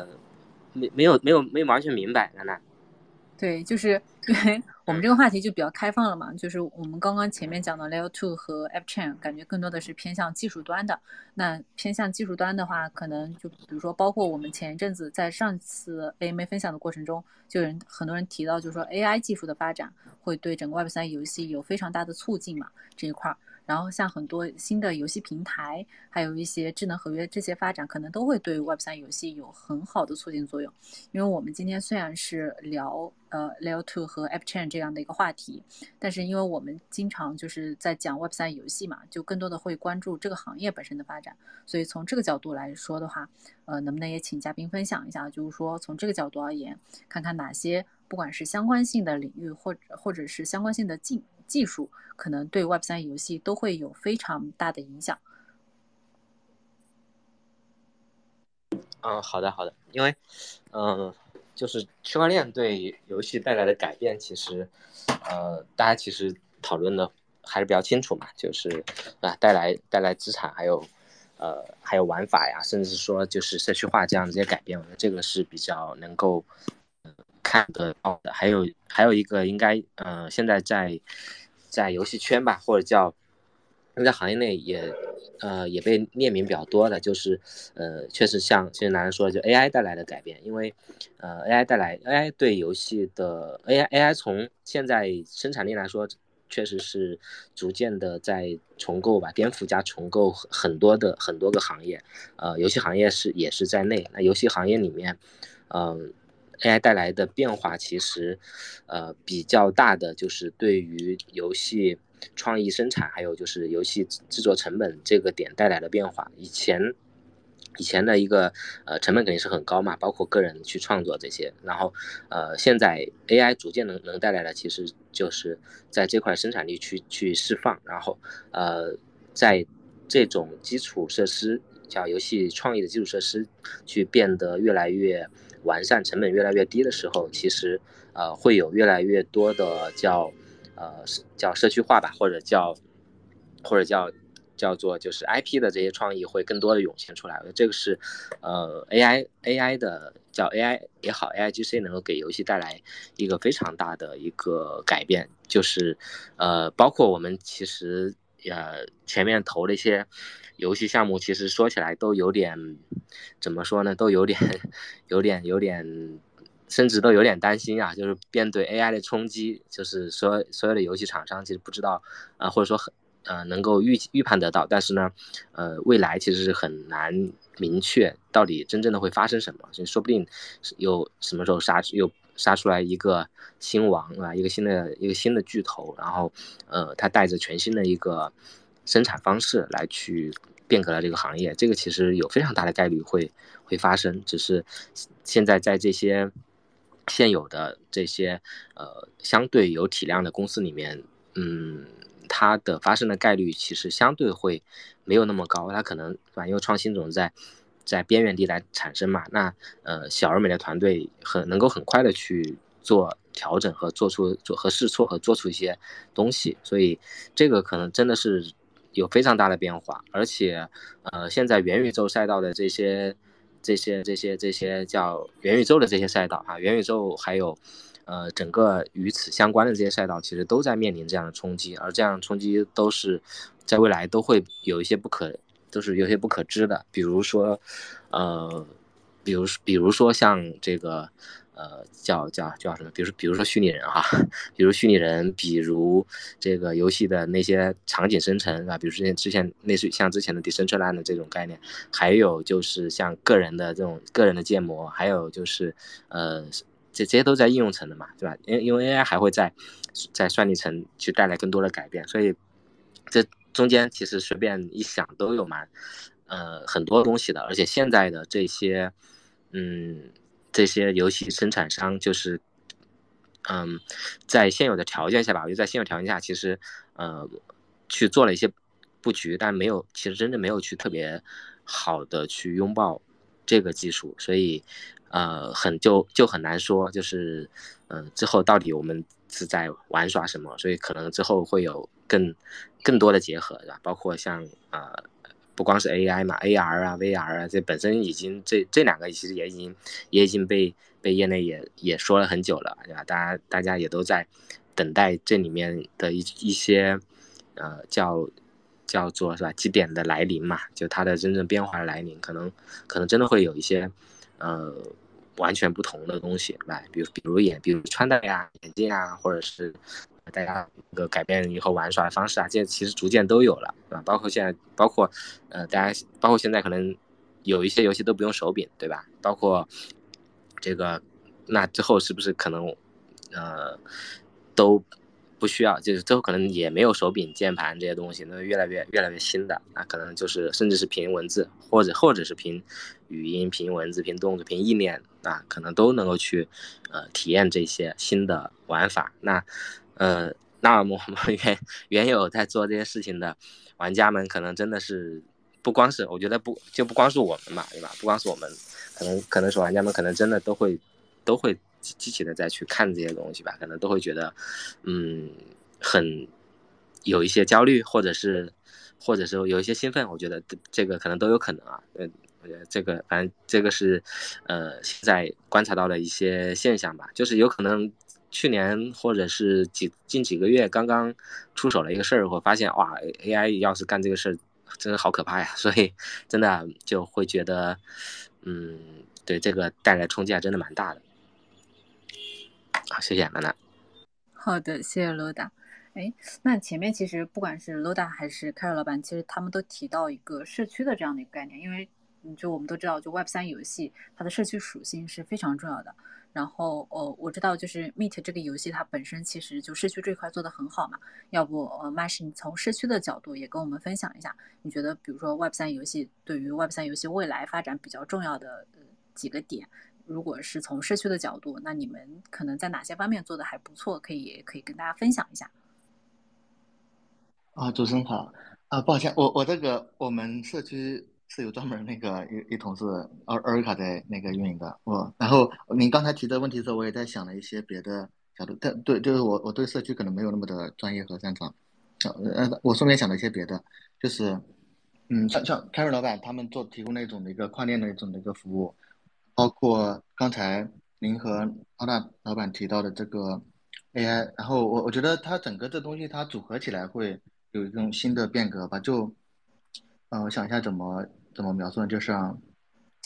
[SPEAKER 3] 没没有没有没有完全明白，楠楠。
[SPEAKER 1] 对，就是因为我们这个话题就比较开放了嘛，就是我们刚刚前面讲的 Layer Two 和 App Chain，感觉更多的是偏向技术端的。那偏向技术端的话，可能就比如说，包括我们前一阵子在上次 AMA 分享的过程中，就人很多人提到，就是说 AI 技术的发展会对整个 Web 三游戏有非常大的促进嘛，这一块儿。然后像很多新的游戏平台，还有一些智能合约这些发展，可能都会对 Web 三游戏有很好的促进作用。因为我们今天虽然是聊呃 Layer Two 和 App Chain 这样的一个话题，但是因为我们经常就是在讲 Web 三游戏嘛，就更多的会关注这个行业本身的发展。所以从这个角度来说的话，呃，能不能也请嘉宾分享一下，就是说从这个角度而言，看看哪些不管是相关性的领域，或者或者是相关性的技技术。可能对 Web 三游戏都会有非常大的影响。
[SPEAKER 3] 嗯，好的好的，因为，嗯，就是区块链对游戏带来的改变，其实，呃，大家其实讨论的还是比较清楚嘛，就是啊，带来带来资产，还有，呃，还有玩法呀，甚至说就是社区化这样的这些改变，我觉得这个是比较能够看得到的。还有还有一个应该，呃，现在在。在游戏圈吧，或者叫在行业内也，呃，也被列名比较多的，就是，呃，确实像现在男人说的，就 AI 带来的改变，因为，呃，AI 带来 AI 对游戏的 AI AI 从现在生产力来说，确实是逐渐的在重构吧，颠覆加重构很多的很多个行业，呃，游戏行业是也是在内，那游戏行业里面，嗯。AI 带来的变化其实，呃，比较大的就是对于游戏创意生产，还有就是游戏制作成本这个点带来的变化。以前，以前的一个呃成本肯定是很高嘛，包括个人去创作这些。然后，呃，现在 AI 逐渐能能带来的，其实就是在这块生产力去去释放，然后呃，在这种基础设施叫游戏创意的基础设施去变得越来越。完善成本越来越低的时候，其实呃会有越来越多的叫呃叫社区化吧，或者叫或者叫叫做就是 IP 的这些创意会更多的涌现出来。这个是呃 AI AI 的叫 AI 也好，AIGC 能够给游戏带来一个非常大的一个改变，就是呃包括我们其实呃前面投的一些。游戏项目其实说起来都有点，怎么说呢？都有点，有点，有点，甚至都有点担心啊。就是面对 AI 的冲击，就是所所有的游戏厂商其实不知道啊，或者说很呃能够预预判得到，但是呢，呃未来其实是很难明确到底真正的会发生什么。所以说不定有什么时候杀又杀出来一个新王啊，一个新的一个新的巨头，然后呃他带着全新的一个。生产方式来去变革了这个行业，这个其实有非常大的概率会会发生，只是现在在这些现有的这些呃相对有体量的公司里面，嗯，它的发生的概率其实相对会没有那么高，它可能反因为创新总在在边缘地带产生嘛，那呃小而美的团队很能够很快的去做调整和做出做和试错和做出一些东西，所以这个可能真的是。有非常大的变化，而且，呃，现在元宇宙赛道的这些、这些、这些、这些叫元宇宙的这些赛道啊，元宇宙还有，呃，整个与此相关的这些赛道，其实都在面临这样的冲击，而这样的冲击都是在未来都会有一些不可，都是有些不可知的，比如说，呃，比如比如说像这个。呃，叫叫叫什么？比如说，比如说虚拟人哈，<laughs> 比如虚拟人，比如这个游戏的那些场景生成啊，比如之前之前类似像之前的 Decentraland 的这种概念，还有就是像个人的这种个人的建模，还有就是呃，这这些都在应用层的嘛，对吧？因因为 AI 还会在在算力层去带来更多的改变，所以这中间其实随便一想都有蛮呃很多东西的，而且现在的这些嗯。这些游戏生产商就是，嗯，在现有的条件下吧，我觉得在现有条件下，其实，呃，去做了一些布局，但没有，其实真正没有去特别好的去拥抱这个技术，所以，呃，很就就很难说，就是，嗯，之后到底我们是在玩耍什么？所以可能之后会有更更多的结合，对吧？包括像呃不光是 AI 嘛，AR 啊、VR 啊，这本身已经这这两个其实也已经也已经被被业内也也说了很久了，对吧？大家大家也都在等待这里面的一一些呃叫叫做是吧基点的来临嘛，就它的真正变化的来临，可能可能真的会有一些呃完全不同的东西来，比如比如眼，比如穿戴呀、眼镜啊，或者是。大家那个改变以后玩耍的方式啊，这其实逐渐都有了，对吧？包括现在，包括呃，大家包括现在可能有一些游戏都不用手柄，对吧？包括这个，那之后是不是可能呃都不需要？就是最后可能也没有手柄、键盘这些东西，那越来越越来越新的，那可能就是甚至是凭文字，或者或者是凭语音、凭文字、凭动作、凭意念啊，可能都能够去呃体验这些新的玩法。那呃，那我们原原有在做这些事情的玩家们，可能真的是不光是，我觉得不就不光是我们嘛，对吧？不光是我们，可能可能是玩家们，可能真的都会都会积极的再去看这些东西吧，可能都会觉得，嗯，很有一些焦虑，或者是或者是有一些兴奋，我觉得这个可能都有可能啊。嗯，我觉得这个反正这个是呃现在观察到的一些现象吧，就是有可能。去年或者是几近几个月刚刚出手了一个事儿，我发现哇，AI 要是干这个事儿，真的好可怕呀！<laughs> 所以真的就会觉得，嗯，对这个带来冲击还真的蛮大的。好，谢谢楠楠。
[SPEAKER 1] 好的，谢谢罗达。哎，那前面其实不管是罗达还是凯尔老板，其实他们都提到一个社区的这样的一个概念，因为就我们都知道，就 Web 三游戏它的社区属性是非常重要的。然后，哦，我知道，就是 Meet 这个游戏，它本身其实就社区这块做的很好嘛。要不，呃，Mash，你从社区的角度也跟我们分享一下，你觉得，比如说 Web 三游戏对于 Web 三游戏未来发展比较重要的几个点，如果是从社区的角度，那你们可能在哪些方面做的还不错？可以可以跟大家分享一下。
[SPEAKER 4] 啊，主持人好，啊，抱歉，我我这个我们社区。是有专门那个一一同事奥奥瑞卡在那个运营的，我然后您刚才提的问题的时候，我也在想了一些别的角度，但对，就是我我对社区可能没有那么的专业和擅长，呃，我顺便想了一些别的，就是嗯，像像 Carry 老板他们做提供那种的一个跨链的一种的一个服务，包括刚才您和奥大老板提到的这个 AI，然后我我觉得它整个这东西它组合起来会有一种新的变革吧，就嗯，我想一下怎么。怎么描述呢？就像，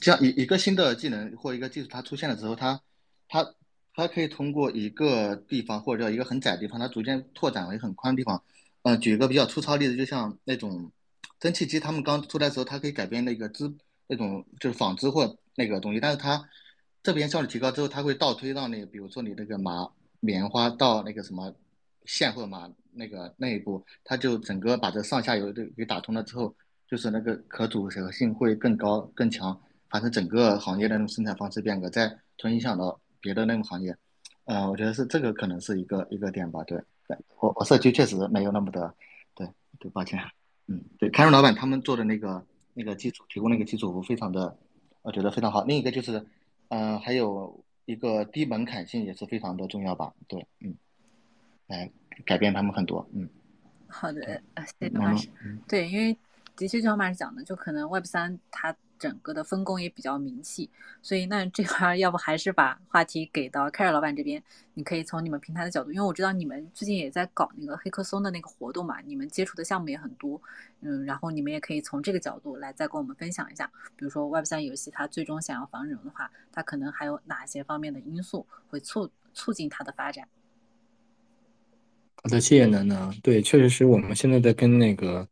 [SPEAKER 4] 像一一个新的技能或一个技术它出现的时候，它它它可以通过一个地方或者叫一个很窄的地方，它逐渐拓展为很宽的地方。嗯，举一个比较粗糙例子，就像那种蒸汽机，他们刚出来的时候，它可以改变那个织那种就是纺织或那个东西，但是它这边效率提高之后，它会倒推到那个，比如说你那个麻棉花到那个什么线或者麻那个那一步，它就整个把这上下游给给打通了之后。就是那个可组合性会更高更强，反正整个行业的那种生产方式变革，再从影响到别的那种行业，嗯，我觉得是这个可能是一个一个点吧。对，对我我社区确实没有那么的，对对，抱歉，嗯，对，开源老板他们做的那个那个基础提供那个基础服务非常的，我觉得非常好。另一个就是，嗯，还有一个低门槛性也是非常的重要吧。对，嗯，来改变他们很多，嗯。
[SPEAKER 1] 好的，谢谢老师。对，因为。的确，就像马师讲的，就可能 Web 三它整个的分工也比较明细，所以那这块要不还是把话题给到凯尔老板这边，你可以从你们平台的角度，因为我知道你们最近也在搞那个黑客松的那个活动嘛，你们接触的项目也很多，嗯，然后你们也可以从这个角度来再跟我们分享一下，比如说 Web 三游戏它最终想要防人的话，它可能还有哪些方面的因素会促促进它的发展？
[SPEAKER 2] 好的，谢谢楠楠。对，确实是我们现在在跟那个。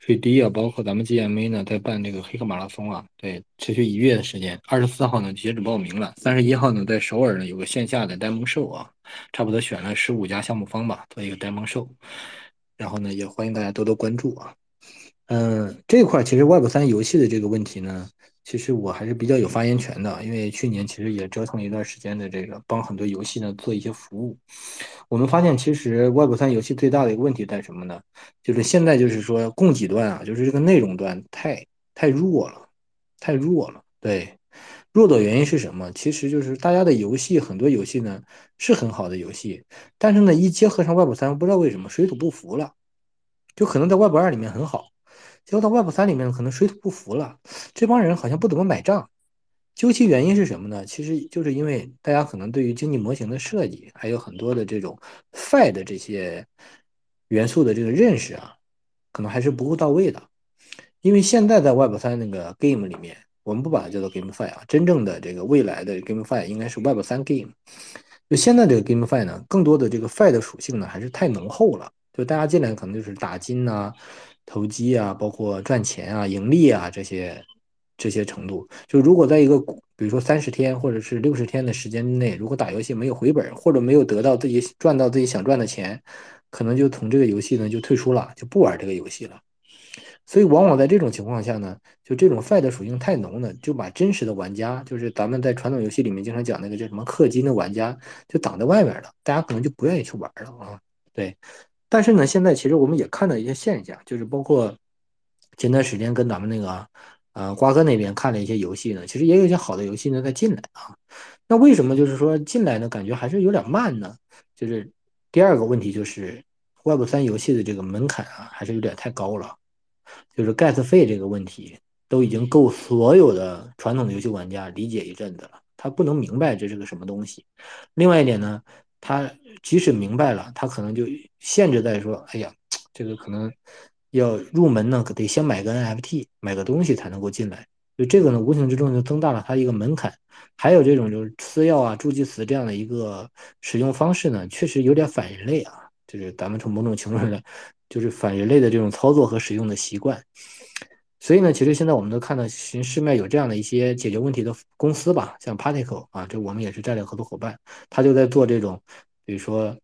[SPEAKER 2] 最低啊，包括咱们 GMA 呢，在办这个黑客马拉松啊，对，持续一月的时间。二十四号呢截止报名了，三十一号呢在首尔呢有个线下的呆萌兽啊，差不多选了十五家项目方吧做一个呆萌兽，然后呢也欢迎大家多多关注啊。嗯，这块其实 Web 三游戏的这个问题呢。其实我还是比较有发言权的，因为去年其实也折腾了一段时间的这个，帮很多游戏呢做一些服务。我们发现，其实 Web 三游戏最大的一个问题在什么呢？就是现在就是说供给端啊，就是这个内容端太太弱了，太弱了。对，弱的原因是什么？其实就是大家的游戏很多游戏呢是很好的游戏，但是呢一结合上 Web 三，不知道为什么水土不服了，就可能在 Web 二里面很好。交到 Web 三里面可能水土不服了，这帮人好像不怎么买账。究其原因是什么呢？其实就是因为大家可能对于经济模型的设计，还有很多的这种 Fi 的这些元素的这个认识啊，可能还是不够到位的。因为现在在 Web 三那个 Game 里面，我们不把它叫做 GameFi 啊，真正的这个未来的 GameFi 应该是 Web 三 Game。就现在这个 GameFi 呢，更多的这个 Fi 的属性呢，还是太浓厚了。就大家进来可能就是打金呐、投机啊，包括赚钱啊、盈利啊这些这些程度。就如果在一个比如说三十天或者是六十天的时间内，如果打游戏没有回本，或者没有得到自己赚到自己想赚的钱，可能就从这个游戏呢就退出了，就不玩这个游戏了。所以往往在这种情况下呢，就这种 Fi 的属性太浓呢，就把真实的玩家，就是咱们在传统游戏里面经常讲那个叫什么氪金的玩家，就挡在外面了，大家可能就不愿意去玩了啊。对，但是呢，现在其实我们也看到一些现象，就是包括前段时间跟咱们那个呃瓜哥那边看了一些游戏呢，其实也有一些好的游戏呢在进来啊。那为什么就是说进来呢，感觉还是有点慢呢？就是第二个问题就是 Web 三游戏的这个门槛啊，还是有点太高了。就是 gas 费这个问题，都已经够所有的传统的游戏玩家理解一阵子了。他不能明白这是个什么东西。另外一点呢，他即使明白了，他可能就限制在说：“哎呀，这个可能要入门呢，得先买个 NFT，买个东西才能够进来。”就这个呢，无形之中就增大了它一个门槛。还有这种就是私钥啊、助记词这样的一个使用方式呢，确实有点反人类啊。就是咱们从某种程度上。就是反人类的这种操作和使用的习惯，所以呢，其实现在我们都看到，其实市面有这样的一些解决问题的公司吧，像 Particle 啊，这我们也是战略合作伙伴，他就在做这种，比如说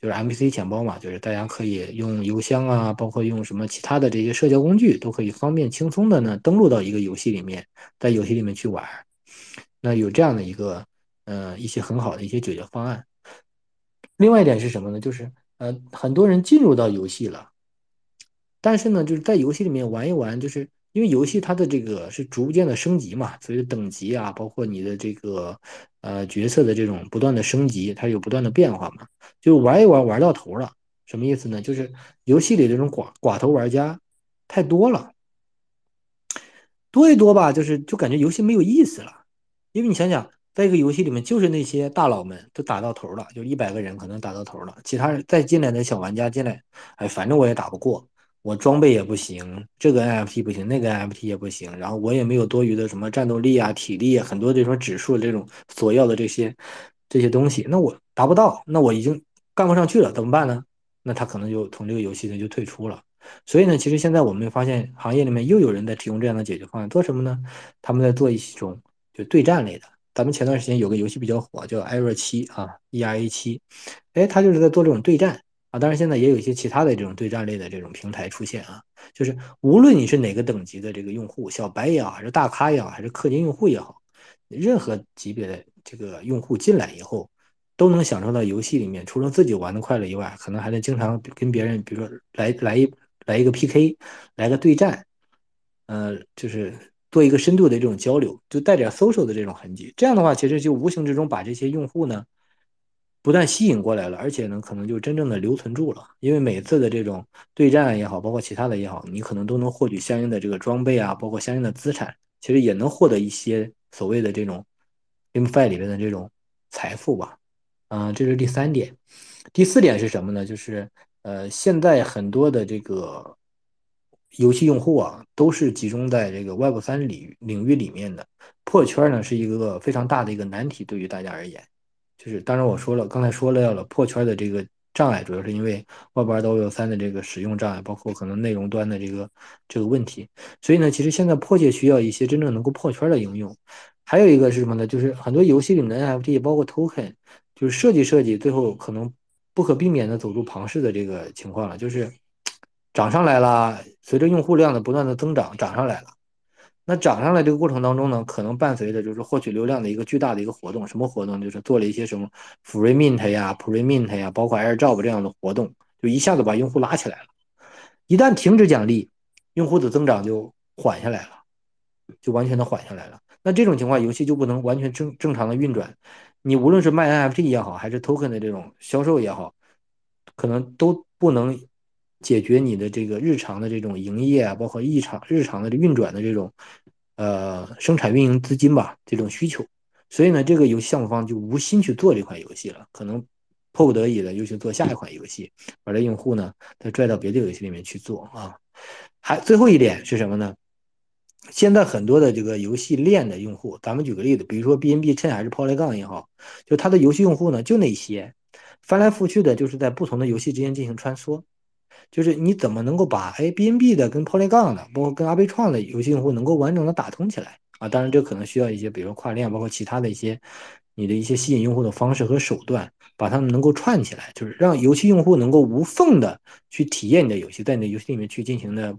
[SPEAKER 2] 就是 MPC 钱包嘛，就是大家可以用邮箱啊，包括用什么其他的这些社交工具，都可以方便轻松的呢登录到一个游戏里面，在游戏里面去玩，那有这样的一个呃一些很好的一些解决方案。另外一点是什么呢？就是。呃，很多人进入到游戏了，但是呢，就是在游戏里面玩一玩，就是因为游戏它的这个是逐渐的升级嘛，所以等级啊，包括你的这个呃角色的这种不断的升级，它有不断的变化嘛，就玩一玩玩到头了，什么意思呢？就是游戏里这种寡寡头玩家太多了，多一多吧，就是就感觉游戏没有意思了，因为你想想。在一个游戏里面，就是那些大佬们都打到头了，就一百个人可能打到头了，其他人再进来的小玩家进来，哎，反正我也打不过，我装备也不行，这个 NFT 不行，那个 NFT 也不行，然后我也没有多余的什么战斗力啊、体力啊，很多这种指数这种所要的这些这些东西，那我达不到，那我已经干不上去了，怎么办呢？那他可能就从这个游戏呢就退出了。所以呢，其实现在我们发现行业里面又有人在提供这样的解决方案，做什么呢？他们在做一种就对战类的。咱们前段时间有个游戏比较火，叫《艾若七》啊，ERA 七，哎，他就是在做这种对战啊。当然，现在也有一些其他的这种对战类的这种平台出现啊。就是无论你是哪个等级的这个用户，小白也好，还是大咖也好，还是氪金用户也好，任何级别的这个用户进来以后，都能享受到游戏里面除了自己玩的快乐以外，可能还能经常跟别人，比如说来来一来一个 PK，来个对战，呃，就是。做一个深度的这种交流，就带点 social 的这种痕迹。这样的话，其实就无形之中把这些用户呢，不但吸引过来了，而且呢，可能就真正的留存住了。因为每次的这种对战也好，包括其他的也好，你可能都能获取相应的这个装备啊，包括相应的资产，其实也能获得一些所谓的这种 GameFi 里面的这种财富吧。嗯，这是第三点。第四点是什么呢？就是呃，现在很多的这个。游戏用户啊，都是集中在这个 Web 三领领域里面的破圈呢，是一个非常大的一个难题，对于大家而言。就是当然我说了，刚才说了要了破圈的这个障碍，主要是因为 Web 二到 Web 三的这个使用障碍，包括可能内容端的这个这个问题。所以呢，其实现在迫切需要一些真正能够破圈的应用。还有一个是什么呢？就是很多游戏里面的 NFT，包括 Token，就是设计设计，最后可能不可避免的走入庞氏的这个情况了，就是。涨上来了，随着用户量的不断的增长，涨上来了。那涨上来这个过程当中呢，可能伴随着就是获取流量的一个巨大的一个活动。什么活动？就是做了一些什么 free mint 呀、pre mint 呀，包括 airdrop 这样的活动，就一下子把用户拉起来了。一旦停止奖励，用户的增长就缓下来了，就完全的缓下来了。那这种情况，游戏就不能完全正正常的运转。你无论是卖 NFT 也好，还是 token 的这种销售也好，可能都不能。解决你的这个日常的这种营业啊，包括日常日常的运转的这种呃生产运营资金吧这种需求。所以呢，这个游戏项目方就无心去做这款游戏了，可能迫不得已的又去做下一款游戏，把这用户呢再拽到别的游戏里面去做啊。还最后一点是什么呢？现在很多的这个游戏链的用户，咱们举个例子，比如说 B N B 趁还是 Polygon 也好，就它的游戏用户呢就那些，翻来覆去的就是在不同的游戏之间进行穿梭。就是你怎么能够把哎 B N B 的跟 Polygon 的，包括跟阿贝创的游戏用户能够完整的打通起来啊？当然这可能需要一些，比如说跨链，包括其他的一些你的一些吸引用户的方式和手段，把它们能够串起来，就是让游戏用户能够无缝的去体验你的游戏，在你的游戏里面去进行的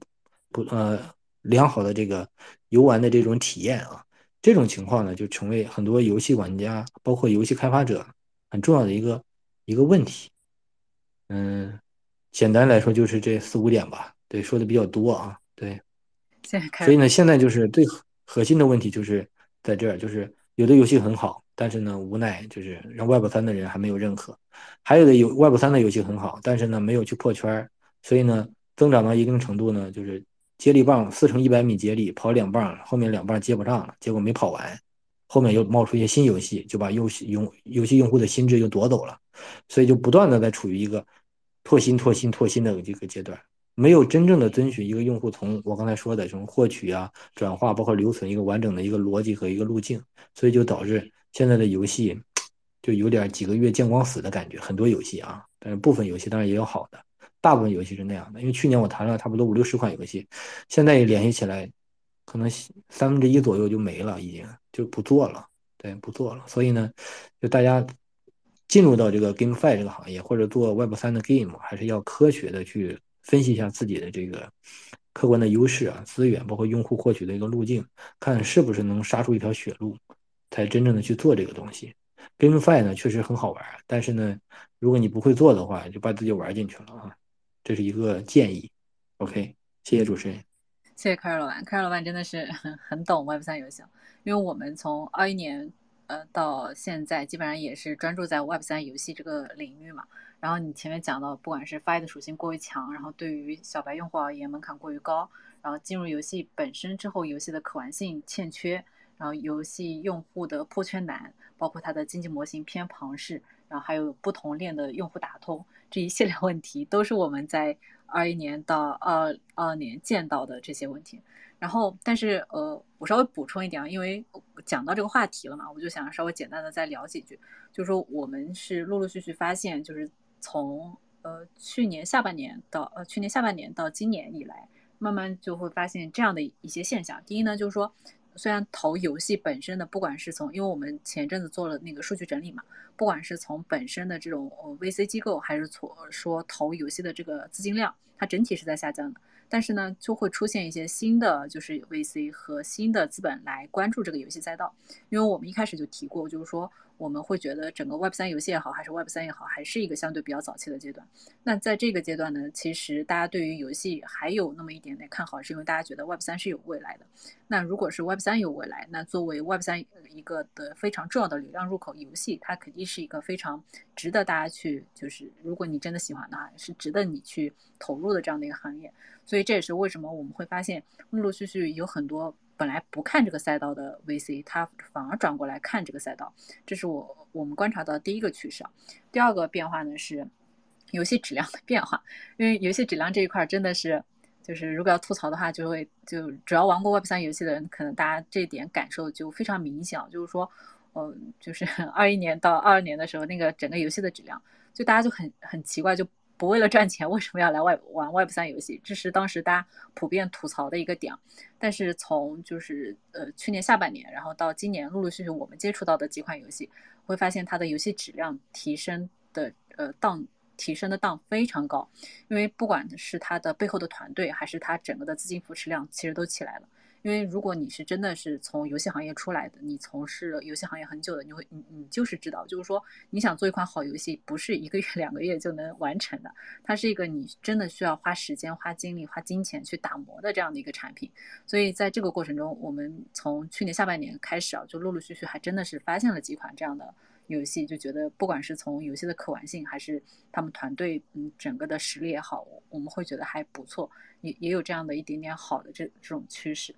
[SPEAKER 2] 不呃良好的这个游玩的这种体验啊。这种情况呢，就成为很多游戏玩家，包括游戏开发者很重要的一个一个问题。嗯。简单来说就是这四五点吧，对，说的比较多啊，对，所以呢，现在就是最核心的问题就是在这儿，就是有的游戏很好，但是呢，无奈就是让 Web 三的人还没有认可，还有的有 Web 三的游戏很好，但是呢，没有去破圈，所以呢，增长到一定程度呢，就是接力棒四乘一百米接力跑两棒，后面两棒接不上了，结果没跑完，后面又冒出一些新游戏，就把游戏用游戏用户的心智又夺走了，所以就不断的在处于一个。拓新、拓新、拓新的这个阶段，没有真正的遵循一个用户从我刚才说的什么获取啊、转化，包括留存一个完整的一个逻辑和一个路径，所以就导致现在的游戏就有点几个月见光死的感觉。很多游戏啊，但是部分游戏当然也有好的，大部分游戏是那样的。因为去年我谈了差不多五六十款游戏，现在也联系起来，可能三分之一左右就没了，已经就不做了，对，不做了。所以呢，就大家。进入到这个 GameFi 这个行业，或者做 Web 三的 Game，还是要科学的去分析一下自己的这个客观的优势啊、资源，包括用户获取的一个路径，看是不是能杀出一条血路，才真正的去做这个东西。GameFi 呢确实很好玩，但是呢，如果你不会做的话，就把自己玩进去了啊。这是一个建议。OK，谢谢主持人。
[SPEAKER 1] 谢谢凯尔老板，凯尔老板真的是很很懂 Web 三游戏，因为我们从二一年。呃，到现在基本上也是专注在 Web 三游戏这个领域嘛。然后你前面讲到，不管是 Fi 的属性过于强，然后对于小白用户而言门槛过于高，然后进入游戏本身之后，游戏的可玩性欠缺，然后游戏用户的破圈难，包括它的经济模型偏庞氏，然后还有不同链的用户打通这一系列问题，都是我们在二一年到二二年见到的这些问题。然后，但是呃，我稍微补充一点啊，因为讲到这个话题了嘛，我就想稍微简单的再聊几句。就是说，我们是陆陆续续发现，就是从呃去年下半年到呃去年下半年到今年以来，慢慢就会发现这样的一些现象。第一呢，就是说，虽然投游戏本身的，不管是从，因为我们前阵子做了那个数据整理嘛，不管是从本身的这种呃 VC 机构，还是从说投游戏的这个资金量，它整体是在下降的。但是呢，就会出现一些新的，就是 VC 和新的资本来关注这个游戏赛道。因为我们一开始就提过，就是说我们会觉得整个 Web 三游戏也好，还是 Web 三也好，还是一个相对比较早期的阶段。那在这个阶段呢，其实大家对于游戏还有那么一点点看好，是因为大家觉得 Web 三是有未来的。那如果是 Web 三有未来，那作为 Web 三一个的非常重要的流量入口，游戏它肯定是一个非常值得大家去，就是如果你真的喜欢的话，是值得你去投入的这样的一个行业。所以这也是为什么我们会发现，陆陆续续有很多本来不看这个赛道的 VC，他反而转过来看这个赛道，这是我我们观察到第一个趋势。第二个变化呢是游戏质量的变化，因为游戏质量这一块真的是，就是如果要吐槽的话，就会就只要玩过 Web 三游戏的人，可能大家这点感受就非常明显，就是说，嗯，就是 <laughs> 二一年到二二年的时候，那个整个游戏的质量，就大家就很很奇怪就。不为了赚钱，为什么要来外玩 Web 三游戏？这是当时大家普遍吐槽的一个点。但是从就是呃去年下半年，然后到今年，陆陆续续我们接触到的几款游戏，会发现它的游戏质量提升的呃档提升的档非常高，因为不管是它的背后的团队，还是它整个的资金扶持量，其实都起来了。因为如果你是真的是从游戏行业出来的，你从事游戏行业很久的，你会你你就是知道，就是说你想做一款好游戏，不是一个月 <laughs> 两个月就能完成的，它是一个你真的需要花时间、花精力、花金钱去打磨的这样的一个产品。所以在这个过程中，我们从去年下半年开始啊，就陆陆续续还真的是发现了几款这样的游戏，就觉得不管是从游戏的可玩性，还是他们团队嗯整个的实力也好，我们会觉得还不错，也也有这样的一点点好的这这种趋势。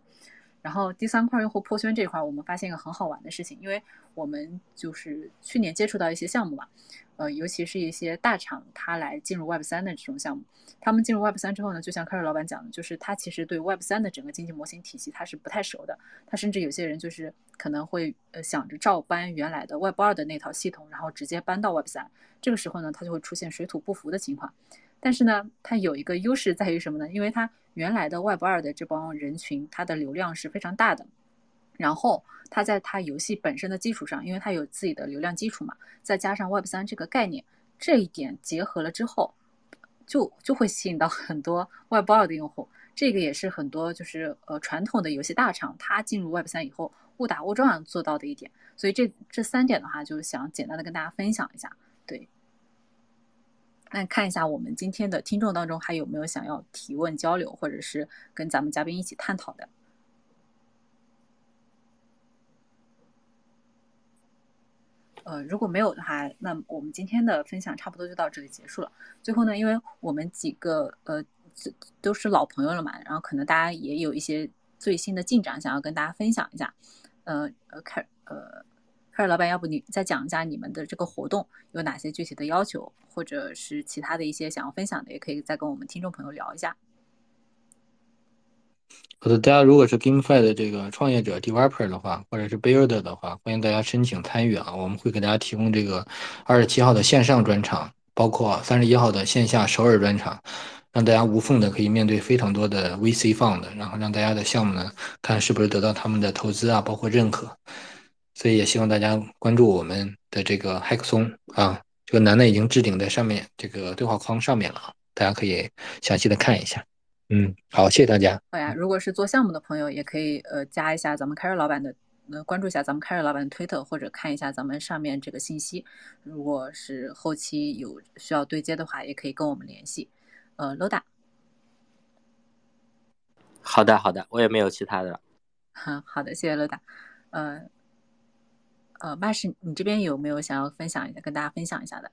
[SPEAKER 1] 然后第三块用户破圈这一块，我们发现一个很好玩的事情，因为我们就是去年接触到一些项目嘛，呃，尤其是一些大厂，他来进入 Web 三的这种项目，他们进入 Web 三之后呢，就像开瑞老板讲的，就是他其实对 Web 三的整个经济模型体系他是不太熟的，他甚至有些人就是可能会呃想着照搬原来的 Web 二的那套系统，然后直接搬到 Web 三，这个时候呢，他就会出现水土不服的情况。但是呢，它有一个优势在于什么呢？因为它原来的 Web 二的这帮人群，它的流量是非常大的。然后它在它游戏本身的基础上，因为它有自己的流量基础嘛，再加上 Web 三这个概念，这一点结合了之后，就就会吸引到很多 Web 二的用户。这个也是很多就是呃传统的游戏大厂，它进入 Web 三以后误打误撞做到的一点。所以这这三点的话，就是想简单的跟大家分享一下。对。那看一下我们今天的听众当中还有没有想要提问交流，或者是跟咱们嘉宾一起探讨的。呃，如果没有的话，那我们今天的分享差不多就到这里结束了。最后呢，因为我们几个呃都是老朋友了嘛，然后可能大家也有一些最新的进展想要跟大家分享一下。呃呃，开呃。二老板，要不你再讲一下你们的这个活动有哪些具体的要求，或者是其他的一些想要分享的，也可以再跟我们听众朋友聊一下。
[SPEAKER 2] 好的，大家如果是 GameFi 的这个创业者 Developer 的话，或者是 Builder 的话，欢迎大家申请参与啊！我们会给大家提供这个二十七号的线上专场，包括三十一号的线下首尔专场，让大家无缝的可以面对非常多的 VC Fund，然后让大家的项目呢，看是不是得到他们的投资啊，包括认可。所以也希望大家关注我们的这个 h a c k 松啊，这个楠楠已经置顶在上面这个对话框上面了，大家可以详细的看一下。嗯，好，谢谢大家。
[SPEAKER 1] 好呀，如果是做项目的朋友，也可以呃加一下咱们凯瑞老板的，呃关注一下咱们开瑞老板的推特，或者看一下咱们上面这个信息。如果是后期有需要对接的话，也可以跟我们联系。呃，Loda。
[SPEAKER 3] 好的，好的，我也没有其他的了。
[SPEAKER 1] 哈，<laughs> 好的，谢谢 Loda。呃。呃，巴士，你这边有没有想要分享一下，跟大家分享一下的？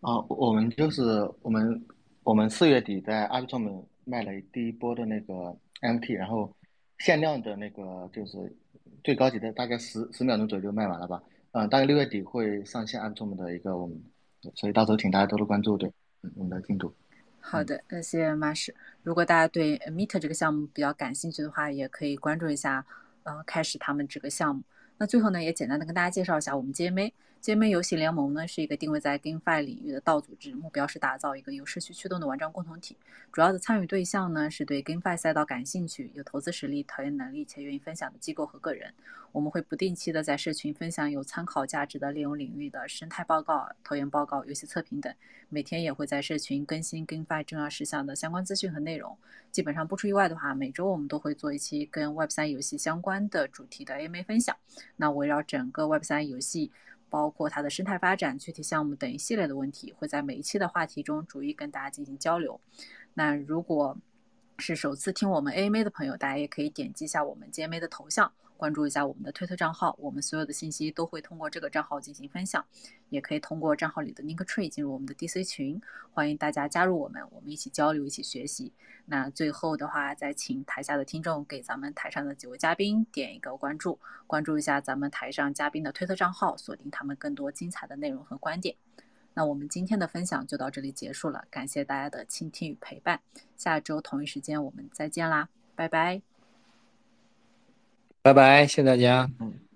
[SPEAKER 4] 啊，我们就是我们我们四月底在阿 t 上面卖了第一波的那个 MT，然后限量的那个就是最高级的，大概十十秒钟左右就卖完了吧。嗯，大概六月底会上线阿 t 上的一个我们，所以到时候请大家多多关注，对，嗯，我们的进度。
[SPEAKER 1] 好的，那，谢谢马士。如果大家对 Meet 这个项目比较感兴趣的话，也可以关注一下，呃，开始他们这个项目。那最后呢，也简单的跟大家介绍一下我们 GMA。GMA 游戏联盟呢是一个定位在 GameFi 领域的道组织，目标是打造一个由社区驱动的玩转共同体。主要的参与对象呢是对 GameFi 赛道感兴趣、有投资实力、调研能力且愿意分享的机构和个人。我们会不定期的在社群分享有参考价值的猎用领域的生态报告、投研报告、游戏测评等。每天也会在社群更新 GameFi 重要事项的相关资讯和内容。基本上不出意外的话，每周我们都会做一期跟 Web 三游戏相关的主题的 AMA 分享。那围绕整个 Web 三游戏。包括它的生态发展、具体项目等一系列的问题，会在每一期的话题中逐一跟大家进行交流。那如果是首次听我们 AMA 的朋友，大家也可以点击一下我们 JMA 的头像。关注一下我们的推特账号，我们所有的信息都会通过这个账号进行分享，也可以通过账号里的 link tree 进入我们的 DC 群，欢迎大家加入我们，我们一起交流，一起学习。那最后的话，再请台下的听众给咱们台上的几位嘉宾点一个关注，关注一下咱们台上嘉宾的推特账号，锁定他们更多精彩的内容和观点。那我们今天的分享就到这里结束了，感谢大家的倾听与陪伴，下周同一时间我们再见啦，拜拜。
[SPEAKER 2] 拜拜，谢谢大家。
[SPEAKER 4] 嗯。